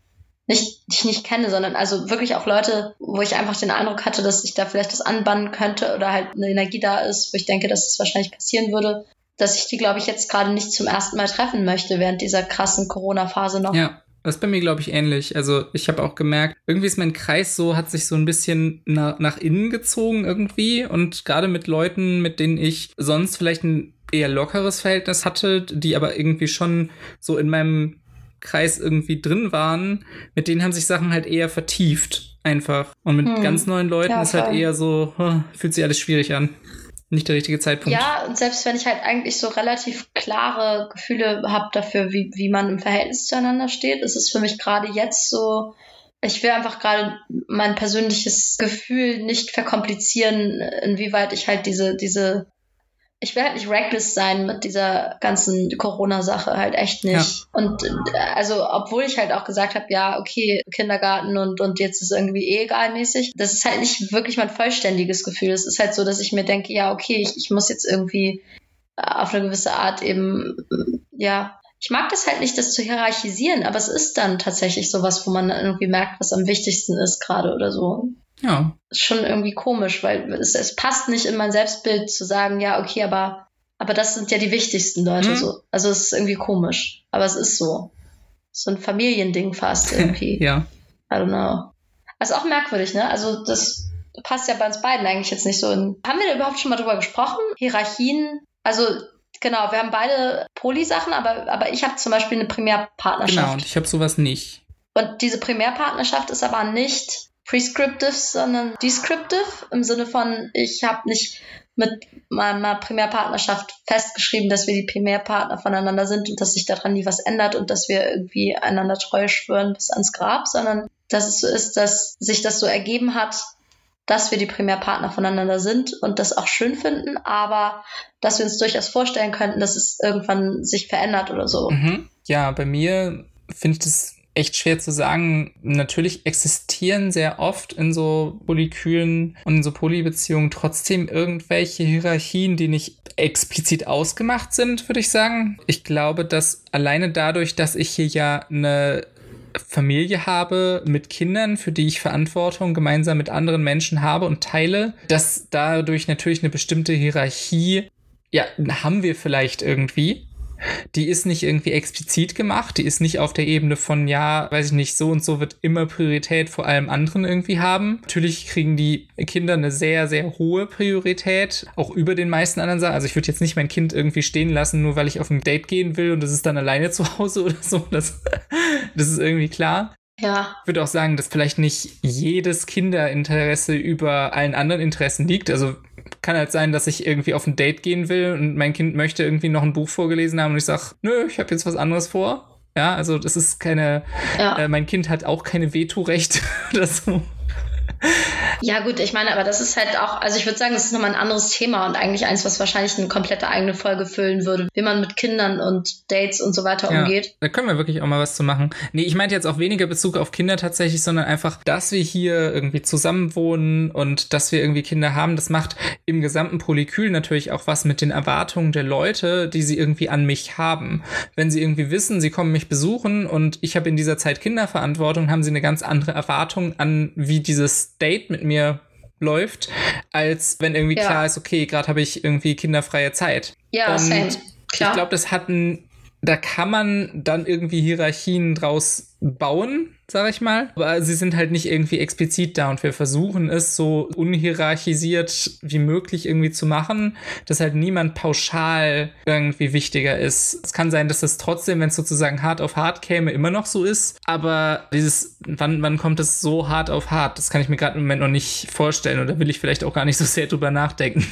Nicht, die ich nicht kenne, sondern also wirklich auch Leute, wo ich einfach den Eindruck hatte, dass ich da vielleicht das anbannen könnte oder halt eine Energie da ist, wo ich denke, dass es wahrscheinlich passieren würde, dass ich die, glaube ich, jetzt gerade nicht zum ersten Mal treffen möchte während dieser krassen Corona-Phase noch. Ja. Das ist bei mir, glaube ich, ähnlich. Also ich habe auch gemerkt, irgendwie ist mein Kreis so, hat sich so ein bisschen nach, nach innen gezogen irgendwie. Und gerade mit Leuten, mit denen ich sonst vielleicht ein eher lockeres Verhältnis hatte, die aber irgendwie schon so in meinem Kreis irgendwie drin waren, mit denen haben sich Sachen halt eher vertieft einfach. Und mit hm. ganz neuen Leuten ja, ist halt eher so, fühlt sich alles schwierig an nicht der richtige Zeitpunkt. Ja, und selbst wenn ich halt eigentlich so relativ klare Gefühle habe dafür, wie, wie man im Verhältnis zueinander steht, ist es für mich gerade jetzt so, ich will einfach gerade mein persönliches Gefühl nicht verkomplizieren, inwieweit ich halt diese, diese ich will halt nicht reckless sein mit dieser ganzen Corona-Sache, halt echt nicht. Ja. Und äh, also, obwohl ich halt auch gesagt habe, ja, okay, Kindergarten und, und jetzt ist irgendwie eh egalmäßig, das ist halt nicht wirklich mein vollständiges Gefühl. Es ist halt so, dass ich mir denke, ja, okay, ich, ich muss jetzt irgendwie auf eine gewisse Art eben, ja, ich mag das halt nicht, das zu hierarchisieren, aber es ist dann tatsächlich sowas, wo man irgendwie merkt, was am wichtigsten ist gerade oder so. Ja. Ist schon irgendwie komisch, weil es, es passt nicht in mein Selbstbild zu sagen, ja, okay, aber, aber das sind ja die wichtigsten Leute mhm. so. Also es ist irgendwie komisch, aber es ist so. So ein Familiending fast irgendwie. ja. I don't know. Also auch merkwürdig, ne? Also das passt ja bei uns beiden eigentlich jetzt nicht so in. Haben wir da überhaupt schon mal drüber gesprochen? Hierarchien? Also genau, wir haben beide Poly-Sachen, aber, aber ich habe zum Beispiel eine Primärpartnerschaft. Genau, und ich habe sowas nicht. Und diese Primärpartnerschaft ist aber nicht prescriptive, sondern descriptive im Sinne von, ich habe nicht mit meiner Primärpartnerschaft festgeschrieben, dass wir die Primärpartner voneinander sind und dass sich daran nie was ändert und dass wir irgendwie einander treu schwören bis ans Grab, sondern dass es so ist, dass sich das so ergeben hat, dass wir die Primärpartner voneinander sind und das auch schön finden, aber dass wir uns durchaus vorstellen könnten, dass es irgendwann sich verändert oder so. Mhm. Ja, bei mir finde ich das echt schwer zu sagen. Natürlich existieren sehr oft in so Polykülen und in so Polybeziehungen trotzdem irgendwelche Hierarchien, die nicht explizit ausgemacht sind, würde ich sagen. Ich glaube, dass alleine dadurch, dass ich hier ja eine Familie habe mit Kindern, für die ich Verantwortung gemeinsam mit anderen Menschen habe und teile, dass dadurch natürlich eine bestimmte Hierarchie, ja, haben wir vielleicht irgendwie. Die ist nicht irgendwie explizit gemacht, die ist nicht auf der Ebene von, ja, weiß ich nicht, so und so wird immer Priorität vor allem anderen irgendwie haben. Natürlich kriegen die Kinder eine sehr, sehr hohe Priorität, auch über den meisten anderen Sachen. Also ich würde jetzt nicht mein Kind irgendwie stehen lassen, nur weil ich auf ein Date gehen will und das ist dann alleine zu Hause oder so. Das, das ist irgendwie klar. Ja. Ich würde auch sagen, dass vielleicht nicht jedes Kinderinteresse über allen anderen Interessen liegt. Also kann halt sein, dass ich irgendwie auf ein Date gehen will und mein Kind möchte irgendwie noch ein Buch vorgelesen haben und ich sage, nö, ich habe jetzt was anderes vor. Ja, also das ist keine, ja. äh, mein Kind hat auch keine Vetorecht oder so. Ja, gut, ich meine, aber das ist halt auch, also ich würde sagen, das ist nochmal ein anderes Thema und eigentlich eins, was wahrscheinlich eine komplette eigene Folge füllen würde, wie man mit Kindern und Dates und so weiter ja, umgeht. Da können wir wirklich auch mal was zu machen. Nee, ich meinte jetzt auch weniger Bezug auf Kinder tatsächlich, sondern einfach, dass wir hier irgendwie zusammen wohnen und dass wir irgendwie Kinder haben, das macht im gesamten Polykül natürlich auch was mit den Erwartungen der Leute, die sie irgendwie an mich haben. Wenn sie irgendwie wissen, sie kommen mich besuchen und ich habe in dieser Zeit Kinderverantwortung, haben sie eine ganz andere Erwartung an, wie dieses Date mit mir läuft, als wenn irgendwie ja. klar ist, okay, gerade habe ich irgendwie kinderfreie Zeit. Ja, und same. Klar. Ich glaube, das hat ein, da kann man dann irgendwie Hierarchien draus bauen, sag ich mal. Aber sie sind halt nicht irgendwie explizit da und wir versuchen es so unhierarchisiert wie möglich irgendwie zu machen, dass halt niemand pauschal irgendwie wichtiger ist. Es kann sein, dass es trotzdem, wenn es sozusagen hart auf hart käme, immer noch so ist. Aber dieses, wann, wann kommt es so hart auf hart? Das kann ich mir gerade im Moment noch nicht vorstellen oder will ich vielleicht auch gar nicht so sehr drüber nachdenken.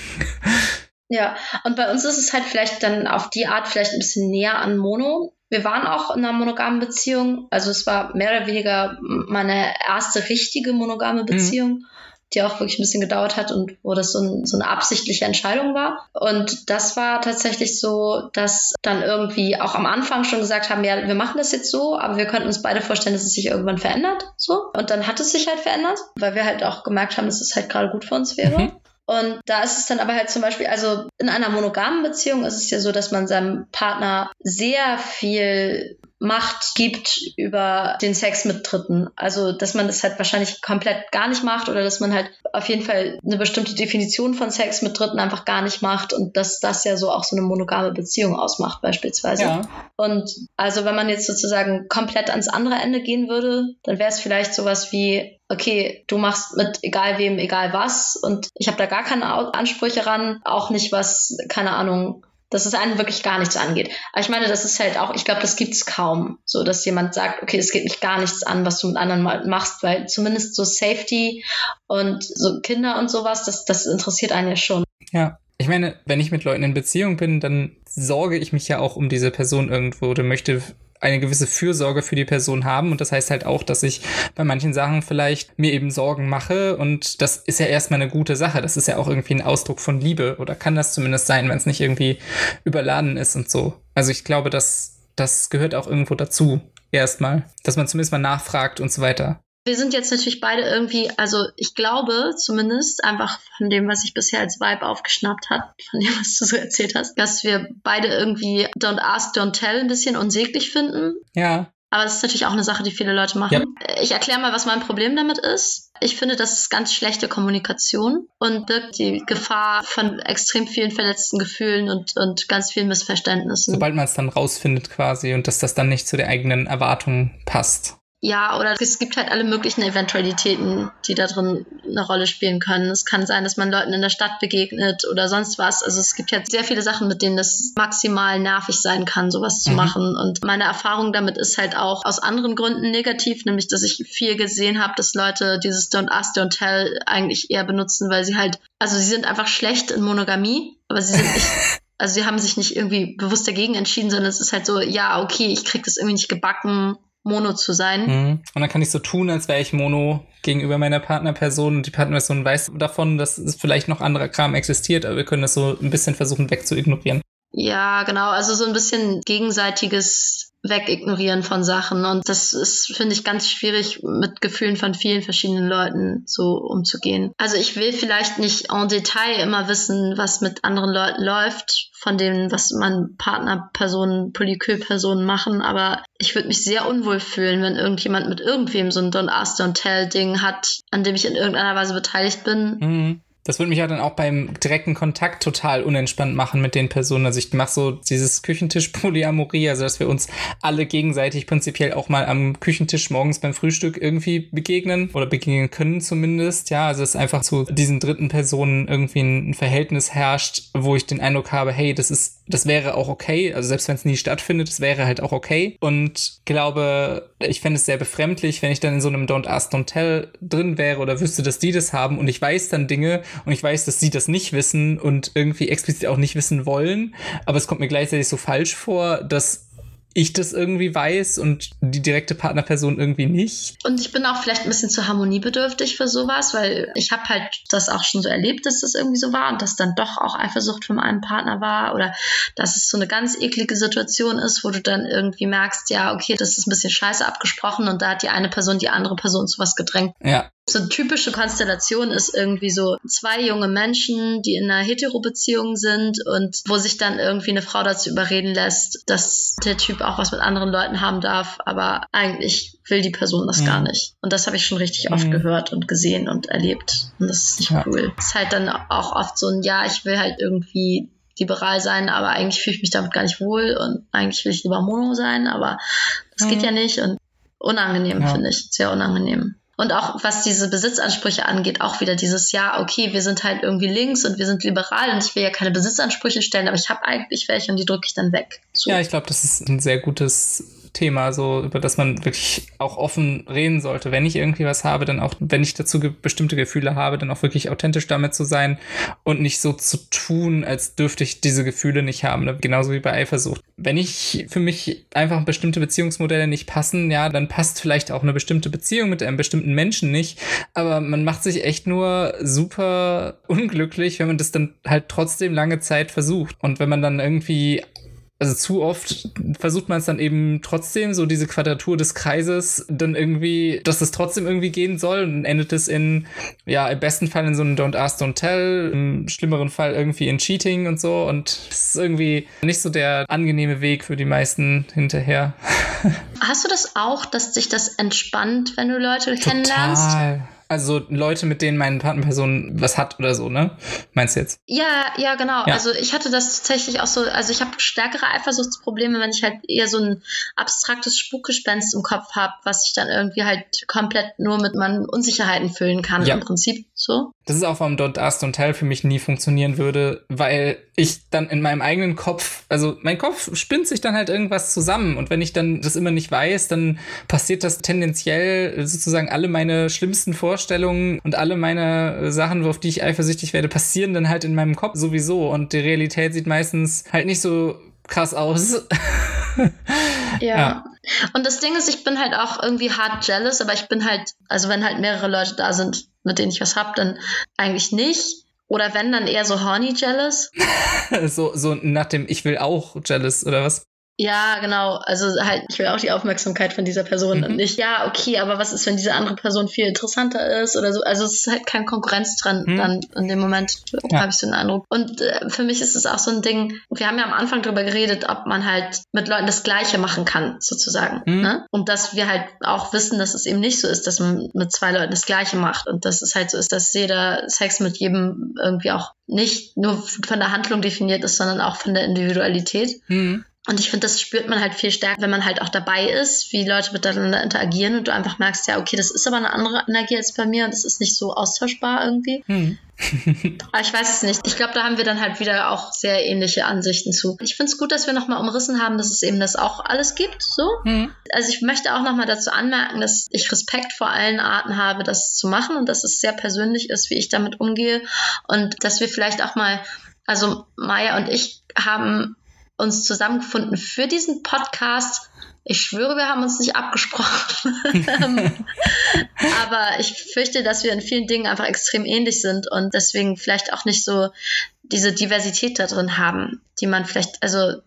Ja, und bei uns ist es halt vielleicht dann auf die Art vielleicht ein bisschen näher an Mono. Wir waren auch in einer monogamen Beziehung. Also es war mehr oder weniger meine erste richtige monogame mhm. Beziehung, mhm. die auch wirklich ein bisschen gedauert hat und wo das so, ein, so, eine absichtliche Entscheidung war. Und das war tatsächlich so, dass dann irgendwie auch am Anfang schon gesagt haben, ja, wir machen das jetzt so, aber wir könnten uns beide vorstellen, dass es sich irgendwann verändert. So. Und dann hat es sich halt verändert, weil wir halt auch gemerkt haben, dass es halt gerade gut für uns wäre. Mhm. Und da ist es dann aber halt zum Beispiel, also in einer monogamen Beziehung ist es ja so, dass man seinem Partner sehr viel Macht gibt über den Sex mit Dritten. Also, dass man das halt wahrscheinlich komplett gar nicht macht oder dass man halt auf jeden Fall eine bestimmte Definition von Sex mit Dritten einfach gar nicht macht und dass das ja so auch so eine monogame Beziehung ausmacht beispielsweise. Ja. Und also, wenn man jetzt sozusagen komplett ans andere Ende gehen würde, dann wäre es vielleicht sowas wie, okay, du machst mit egal wem, egal was und ich habe da gar keine Ansprüche ran, auch nicht was, keine Ahnung, dass es einen wirklich gar nichts angeht. Aber ich meine, das ist halt auch, ich glaube, das gibt es kaum, so dass jemand sagt, okay, es geht mich gar nichts an, was du mit anderen machst, weil zumindest so Safety und so Kinder und sowas, das, das interessiert einen ja schon. Ja. Ich meine, wenn ich mit Leuten in Beziehung bin, dann sorge ich mich ja auch um diese Person irgendwo oder möchte eine gewisse Fürsorge für die Person haben. Und das heißt halt auch, dass ich bei manchen Sachen vielleicht mir eben Sorgen mache. Und das ist ja erstmal eine gute Sache. Das ist ja auch irgendwie ein Ausdruck von Liebe oder kann das zumindest sein, wenn es nicht irgendwie überladen ist und so. Also ich glaube, dass das gehört auch irgendwo dazu. Erstmal. Dass man zumindest mal nachfragt und so weiter. Wir sind jetzt natürlich beide irgendwie, also ich glaube zumindest, einfach von dem, was ich bisher als Vibe aufgeschnappt hat, von dem, was du so erzählt hast, dass wir beide irgendwie Don't Ask, Don't Tell ein bisschen unsäglich finden. Ja. Aber es ist natürlich auch eine Sache, die viele Leute machen. Ja. Ich erkläre mal, was mein Problem damit ist. Ich finde, das ist ganz schlechte Kommunikation und birgt die Gefahr von extrem vielen verletzten Gefühlen und, und ganz vielen Missverständnissen. Sobald man es dann rausfindet quasi und dass das dann nicht zu den eigenen Erwartungen passt. Ja, oder es gibt halt alle möglichen Eventualitäten, die da drin eine Rolle spielen können. Es kann sein, dass man Leuten in der Stadt begegnet oder sonst was. Also es gibt ja sehr viele Sachen, mit denen es maximal nervig sein kann, sowas zu mhm. machen. Und meine Erfahrung damit ist halt auch aus anderen Gründen negativ, nämlich dass ich viel gesehen habe, dass Leute dieses Don't Ask, Don't Tell eigentlich eher benutzen, weil sie halt, also sie sind einfach schlecht in Monogamie, aber sie sind nicht. Also sie haben sich nicht irgendwie bewusst dagegen entschieden, sondern es ist halt so, ja, okay, ich krieg das irgendwie nicht gebacken Mono zu sein. Mhm. Und dann kann ich so tun, als wäre ich Mono gegenüber meiner Partnerperson und die Partnerperson weiß davon, dass es vielleicht noch anderer Kram existiert, aber wir können das so ein bisschen versuchen wegzuignorieren. Ja, genau. Also so ein bisschen gegenseitiges Wegignorieren von Sachen. Und das ist, finde ich, ganz schwierig, mit Gefühlen von vielen verschiedenen Leuten so umzugehen. Also ich will vielleicht nicht en Detail immer wissen, was mit anderen Leuten läuft, von dem, was man Partnerpersonen, Polykülpersonen machen, aber ich würde mich sehr unwohl fühlen, wenn irgendjemand mit irgendwem so ein Don't Ask, Don't Tell Ding hat, an dem ich in irgendeiner Weise beteiligt bin. Mhm. Das würde mich ja dann auch beim direkten Kontakt total unentspannt machen mit den Personen. Also ich mache so dieses Küchentisch-Polyamorie, also dass wir uns alle gegenseitig prinzipiell auch mal am Küchentisch morgens beim Frühstück irgendwie begegnen oder begegnen können zumindest. Ja, also dass einfach zu diesen dritten Personen irgendwie ein Verhältnis herrscht, wo ich den Eindruck habe, hey, das ist, das wäre auch okay. Also selbst wenn es nie stattfindet, das wäre halt auch okay. Und glaube, ich fände es sehr befremdlich, wenn ich dann in so einem Don't Ask, Don't Tell drin wäre oder wüsste, dass die das haben und ich weiß dann Dinge, und ich weiß, dass sie das nicht wissen und irgendwie explizit auch nicht wissen wollen. Aber es kommt mir gleichzeitig so falsch vor, dass ich das irgendwie weiß und die direkte Partnerperson irgendwie nicht. Und ich bin auch vielleicht ein bisschen zu harmoniebedürftig für sowas, weil ich habe halt das auch schon so erlebt, dass das irgendwie so war und dass dann doch auch Eifersucht von einem Partner war oder dass es so eine ganz eklige Situation ist, wo du dann irgendwie merkst, ja, okay, das ist ein bisschen scheiße abgesprochen und da hat die eine Person die andere Person zu was gedrängt. Ja. So eine typische Konstellation ist irgendwie so zwei junge Menschen, die in einer Hetero-Beziehung sind und wo sich dann irgendwie eine Frau dazu überreden lässt, dass der Typ auch was mit anderen Leuten haben darf, aber eigentlich will die Person das mhm. gar nicht. Und das habe ich schon richtig mhm. oft gehört und gesehen und erlebt. Und das ist nicht ja. cool. Es ist halt dann auch oft so ein, ja, ich will halt irgendwie liberal sein, aber eigentlich fühle ich mich damit gar nicht wohl und eigentlich will ich lieber Mono sein, aber das mhm. geht ja nicht und unangenehm, ja. finde ich. Sehr unangenehm. Und auch was diese Besitzansprüche angeht, auch wieder dieses Jahr, okay, wir sind halt irgendwie links und wir sind liberal und ich will ja keine Besitzansprüche stellen, aber ich habe eigentlich welche und die drücke ich dann weg. So. Ja, ich glaube, das ist ein sehr gutes Thema, so über das man wirklich auch offen reden sollte. Wenn ich irgendwie was habe, dann auch, wenn ich dazu ge bestimmte Gefühle habe, dann auch wirklich authentisch damit zu sein und nicht so zu tun, als dürfte ich diese Gefühle nicht haben. Ne? Genauso wie bei Eifersucht. Wenn ich für mich einfach bestimmte Beziehungsmodelle nicht passen, ja, dann passt vielleicht auch eine bestimmte Beziehung mit einem bestimmten Menschen nicht. Aber man macht sich echt nur super unglücklich, wenn man das dann halt trotzdem lange Zeit versucht. Und wenn man dann irgendwie also zu oft versucht man es dann eben trotzdem, so diese Quadratur des Kreises, dann irgendwie, dass es trotzdem irgendwie gehen soll und endet es in, ja, im besten Fall in so einem Don't Ask, Don't Tell, im schlimmeren Fall irgendwie in Cheating und so und es ist irgendwie nicht so der angenehme Weg für die meisten hinterher. Hast du das auch, dass dich das entspannt, wenn du Leute Total. kennenlernst? Also Leute, mit denen meine Partnerperson was hat oder so, ne? Meinst du jetzt? Ja, ja, genau. Ja. Also ich hatte das tatsächlich auch so, also ich habe stärkere Eifersuchtsprobleme, wenn ich halt eher so ein abstraktes Spukgespenst im Kopf habe, was ich dann irgendwie halt komplett nur mit meinen Unsicherheiten füllen kann, ja. im Prinzip so. Das ist auch, warum Don't Ask Don't Tell für mich nie funktionieren würde, weil ich dann in meinem eigenen Kopf, also mein Kopf spinnt sich dann halt irgendwas zusammen und wenn ich dann das immer nicht weiß, dann passiert das tendenziell sozusagen alle meine schlimmsten Vorstellungen und alle meine Sachen, auf die ich eifersüchtig werde, passieren dann halt in meinem Kopf sowieso und die Realität sieht meistens halt nicht so krass aus. ja. ja. Und das Ding ist, ich bin halt auch irgendwie hart jealous, aber ich bin halt, also wenn halt mehrere Leute da sind, mit denen ich was hab, dann eigentlich nicht. Oder wenn, dann eher so horny jealous. so, so nach dem Ich will auch jealous, oder was? Ja, genau. Also halt, ich will auch die Aufmerksamkeit von dieser Person mhm. und nicht, ja, okay, aber was ist, wenn diese andere Person viel interessanter ist oder so. Also es ist halt kein Konkurrenz dran mhm. dann in dem Moment, ja. habe ich so einen Eindruck. Und äh, für mich ist es auch so ein Ding, wir haben ja am Anfang darüber geredet, ob man halt mit Leuten das Gleiche machen kann, sozusagen. Mhm. Ne? Und dass wir halt auch wissen, dass es eben nicht so ist, dass man mit zwei Leuten das Gleiche macht und dass es halt so ist, dass jeder Sex mit jedem irgendwie auch nicht nur von der Handlung definiert ist, sondern auch von der Individualität. Mhm. Und ich finde, das spürt man halt viel stärker, wenn man halt auch dabei ist, wie Leute miteinander interagieren und du einfach merkst, ja, okay, das ist aber eine andere Energie als bei mir und das ist nicht so austauschbar irgendwie. Hm. aber ich weiß es nicht. Ich glaube, da haben wir dann halt wieder auch sehr ähnliche Ansichten zu. Ich finde es gut, dass wir nochmal umrissen haben, dass es eben das auch alles gibt. So. Hm. Also ich möchte auch nochmal dazu anmerken, dass ich Respekt vor allen Arten habe, das zu machen und dass es sehr persönlich ist, wie ich damit umgehe und dass wir vielleicht auch mal also Maya und ich haben uns zusammengefunden für diesen Podcast. Ich schwöre, wir haben uns nicht abgesprochen. Aber ich fürchte, dass wir in vielen Dingen einfach extrem ähnlich sind und deswegen vielleicht auch nicht so diese Diversität da drin haben, die man vielleicht, also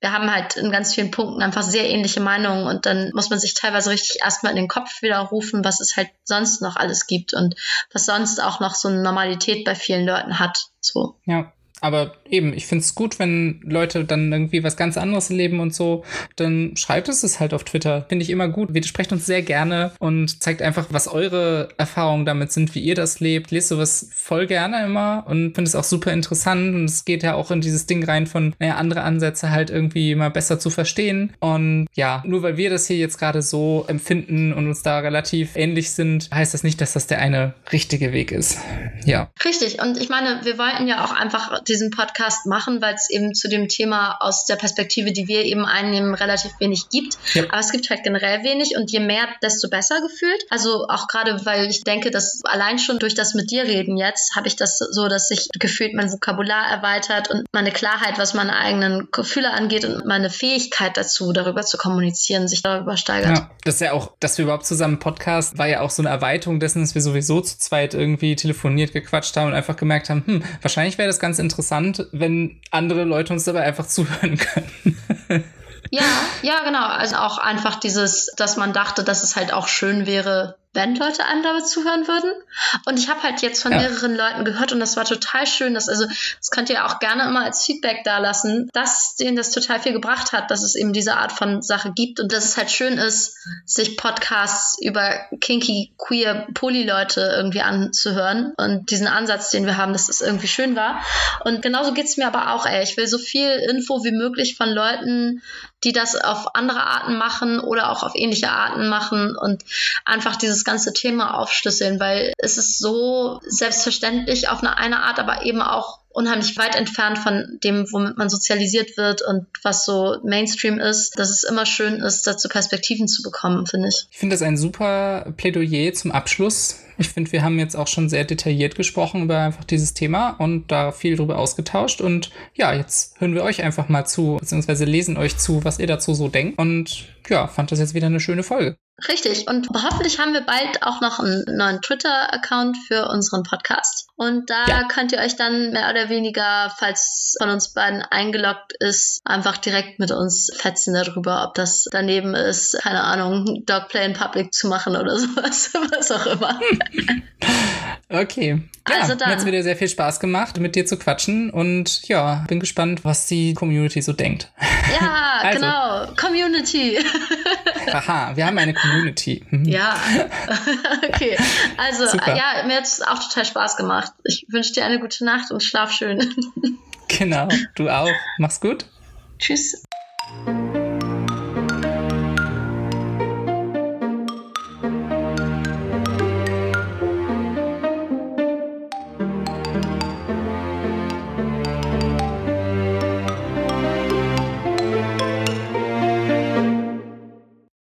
wir haben halt in ganz vielen Punkten einfach sehr ähnliche Meinungen und dann muss man sich teilweise richtig erstmal in den Kopf widerrufen, was es halt sonst noch alles gibt und was sonst auch noch so eine Normalität bei vielen Leuten hat. So. Ja, aber eben, ich finde es gut, wenn Leute dann irgendwie was ganz anderes erleben und so, dann schreibt es es halt auf Twitter. Finde ich immer gut. Wir sprechen uns sehr gerne und zeigt einfach, was eure Erfahrungen damit sind, wie ihr das lebt. Lest sowas voll gerne immer und finde es auch super interessant. Und es geht ja auch in dieses Ding rein von, naja, andere Ansätze halt irgendwie mal besser zu verstehen. Und ja, nur weil wir das hier jetzt gerade so empfinden und uns da relativ ähnlich sind, heißt das nicht, dass das der eine richtige Weg ist. Ja. Richtig. Und ich meine, wir wollten ja auch einfach diesen Podcast machen, weil es eben zu dem Thema aus der Perspektive, die wir eben einnehmen, relativ wenig gibt. Ja. Aber es gibt halt generell wenig und je mehr, desto besser gefühlt. Also auch gerade, weil ich denke, dass allein schon durch das mit dir reden jetzt, habe ich das so, dass sich gefühlt mein Vokabular erweitert und meine Klarheit, was meine eigenen Gefühle angeht und meine Fähigkeit dazu, darüber zu kommunizieren, sich darüber steigert. Ja, das ist ja auch, dass wir überhaupt zusammen Podcast, war ja auch so eine Erweiterung dessen, dass wir sowieso zu zweit irgendwie telefoniert, gequatscht haben und einfach gemerkt haben, hm, wahrscheinlich wäre das ganz interessant interessant, wenn andere Leute uns dabei einfach zuhören können. ja, ja, genau. Also auch einfach dieses, dass man dachte, dass es halt auch schön wäre, wenn Leute einem dabei zuhören würden. Und ich habe halt jetzt von ja. mehreren Leuten gehört und das war total schön. Dass, also, das könnt ihr auch gerne immer als Feedback da lassen, dass denen das total viel gebracht hat, dass es eben diese Art von Sache gibt und dass es halt schön ist, sich Podcasts über kinky, queer, Poly-Leute irgendwie anzuhören und diesen Ansatz, den wir haben, dass das irgendwie schön war. Und genauso geht es mir aber auch, ey. Ich will so viel Info wie möglich von Leuten, die das auf andere Arten machen oder auch auf ähnliche Arten machen und einfach dieses ganze Thema aufschlüsseln, weil es ist so selbstverständlich auf eine, eine Art, aber eben auch unheimlich weit entfernt von dem, womit man sozialisiert wird und was so Mainstream ist, dass es immer schön ist, dazu Perspektiven zu bekommen, finde ich. Ich finde das ein super Plädoyer zum Abschluss. Ich finde, wir haben jetzt auch schon sehr detailliert gesprochen über einfach dieses Thema und da viel drüber ausgetauscht. Und ja, jetzt hören wir euch einfach mal zu, beziehungsweise lesen euch zu, was ihr dazu so denkt. Und ja, fand das jetzt wieder eine schöne Folge. Richtig. Und hoffentlich haben wir bald auch noch einen neuen Twitter-Account für unseren Podcast. Und da ja. könnt ihr euch dann mehr oder weniger, falls von uns beiden eingeloggt ist, einfach direkt mit uns fetzen darüber, ob das daneben ist, keine Ahnung, Dogplay in Public zu machen oder sowas, was auch immer. Okay. Ja, also dann. Hat es wieder sehr viel Spaß gemacht, mit dir zu quatschen und ja, bin gespannt, was die Community so denkt. Ja, also. genau. Community. Aha, wir haben eine Community. Mhm. Ja. okay. Also, Super. ja, mir hat es auch total Spaß gemacht. Ich wünsche dir eine gute Nacht und schlaf schön. genau, du auch. Mach's gut. Tschüss.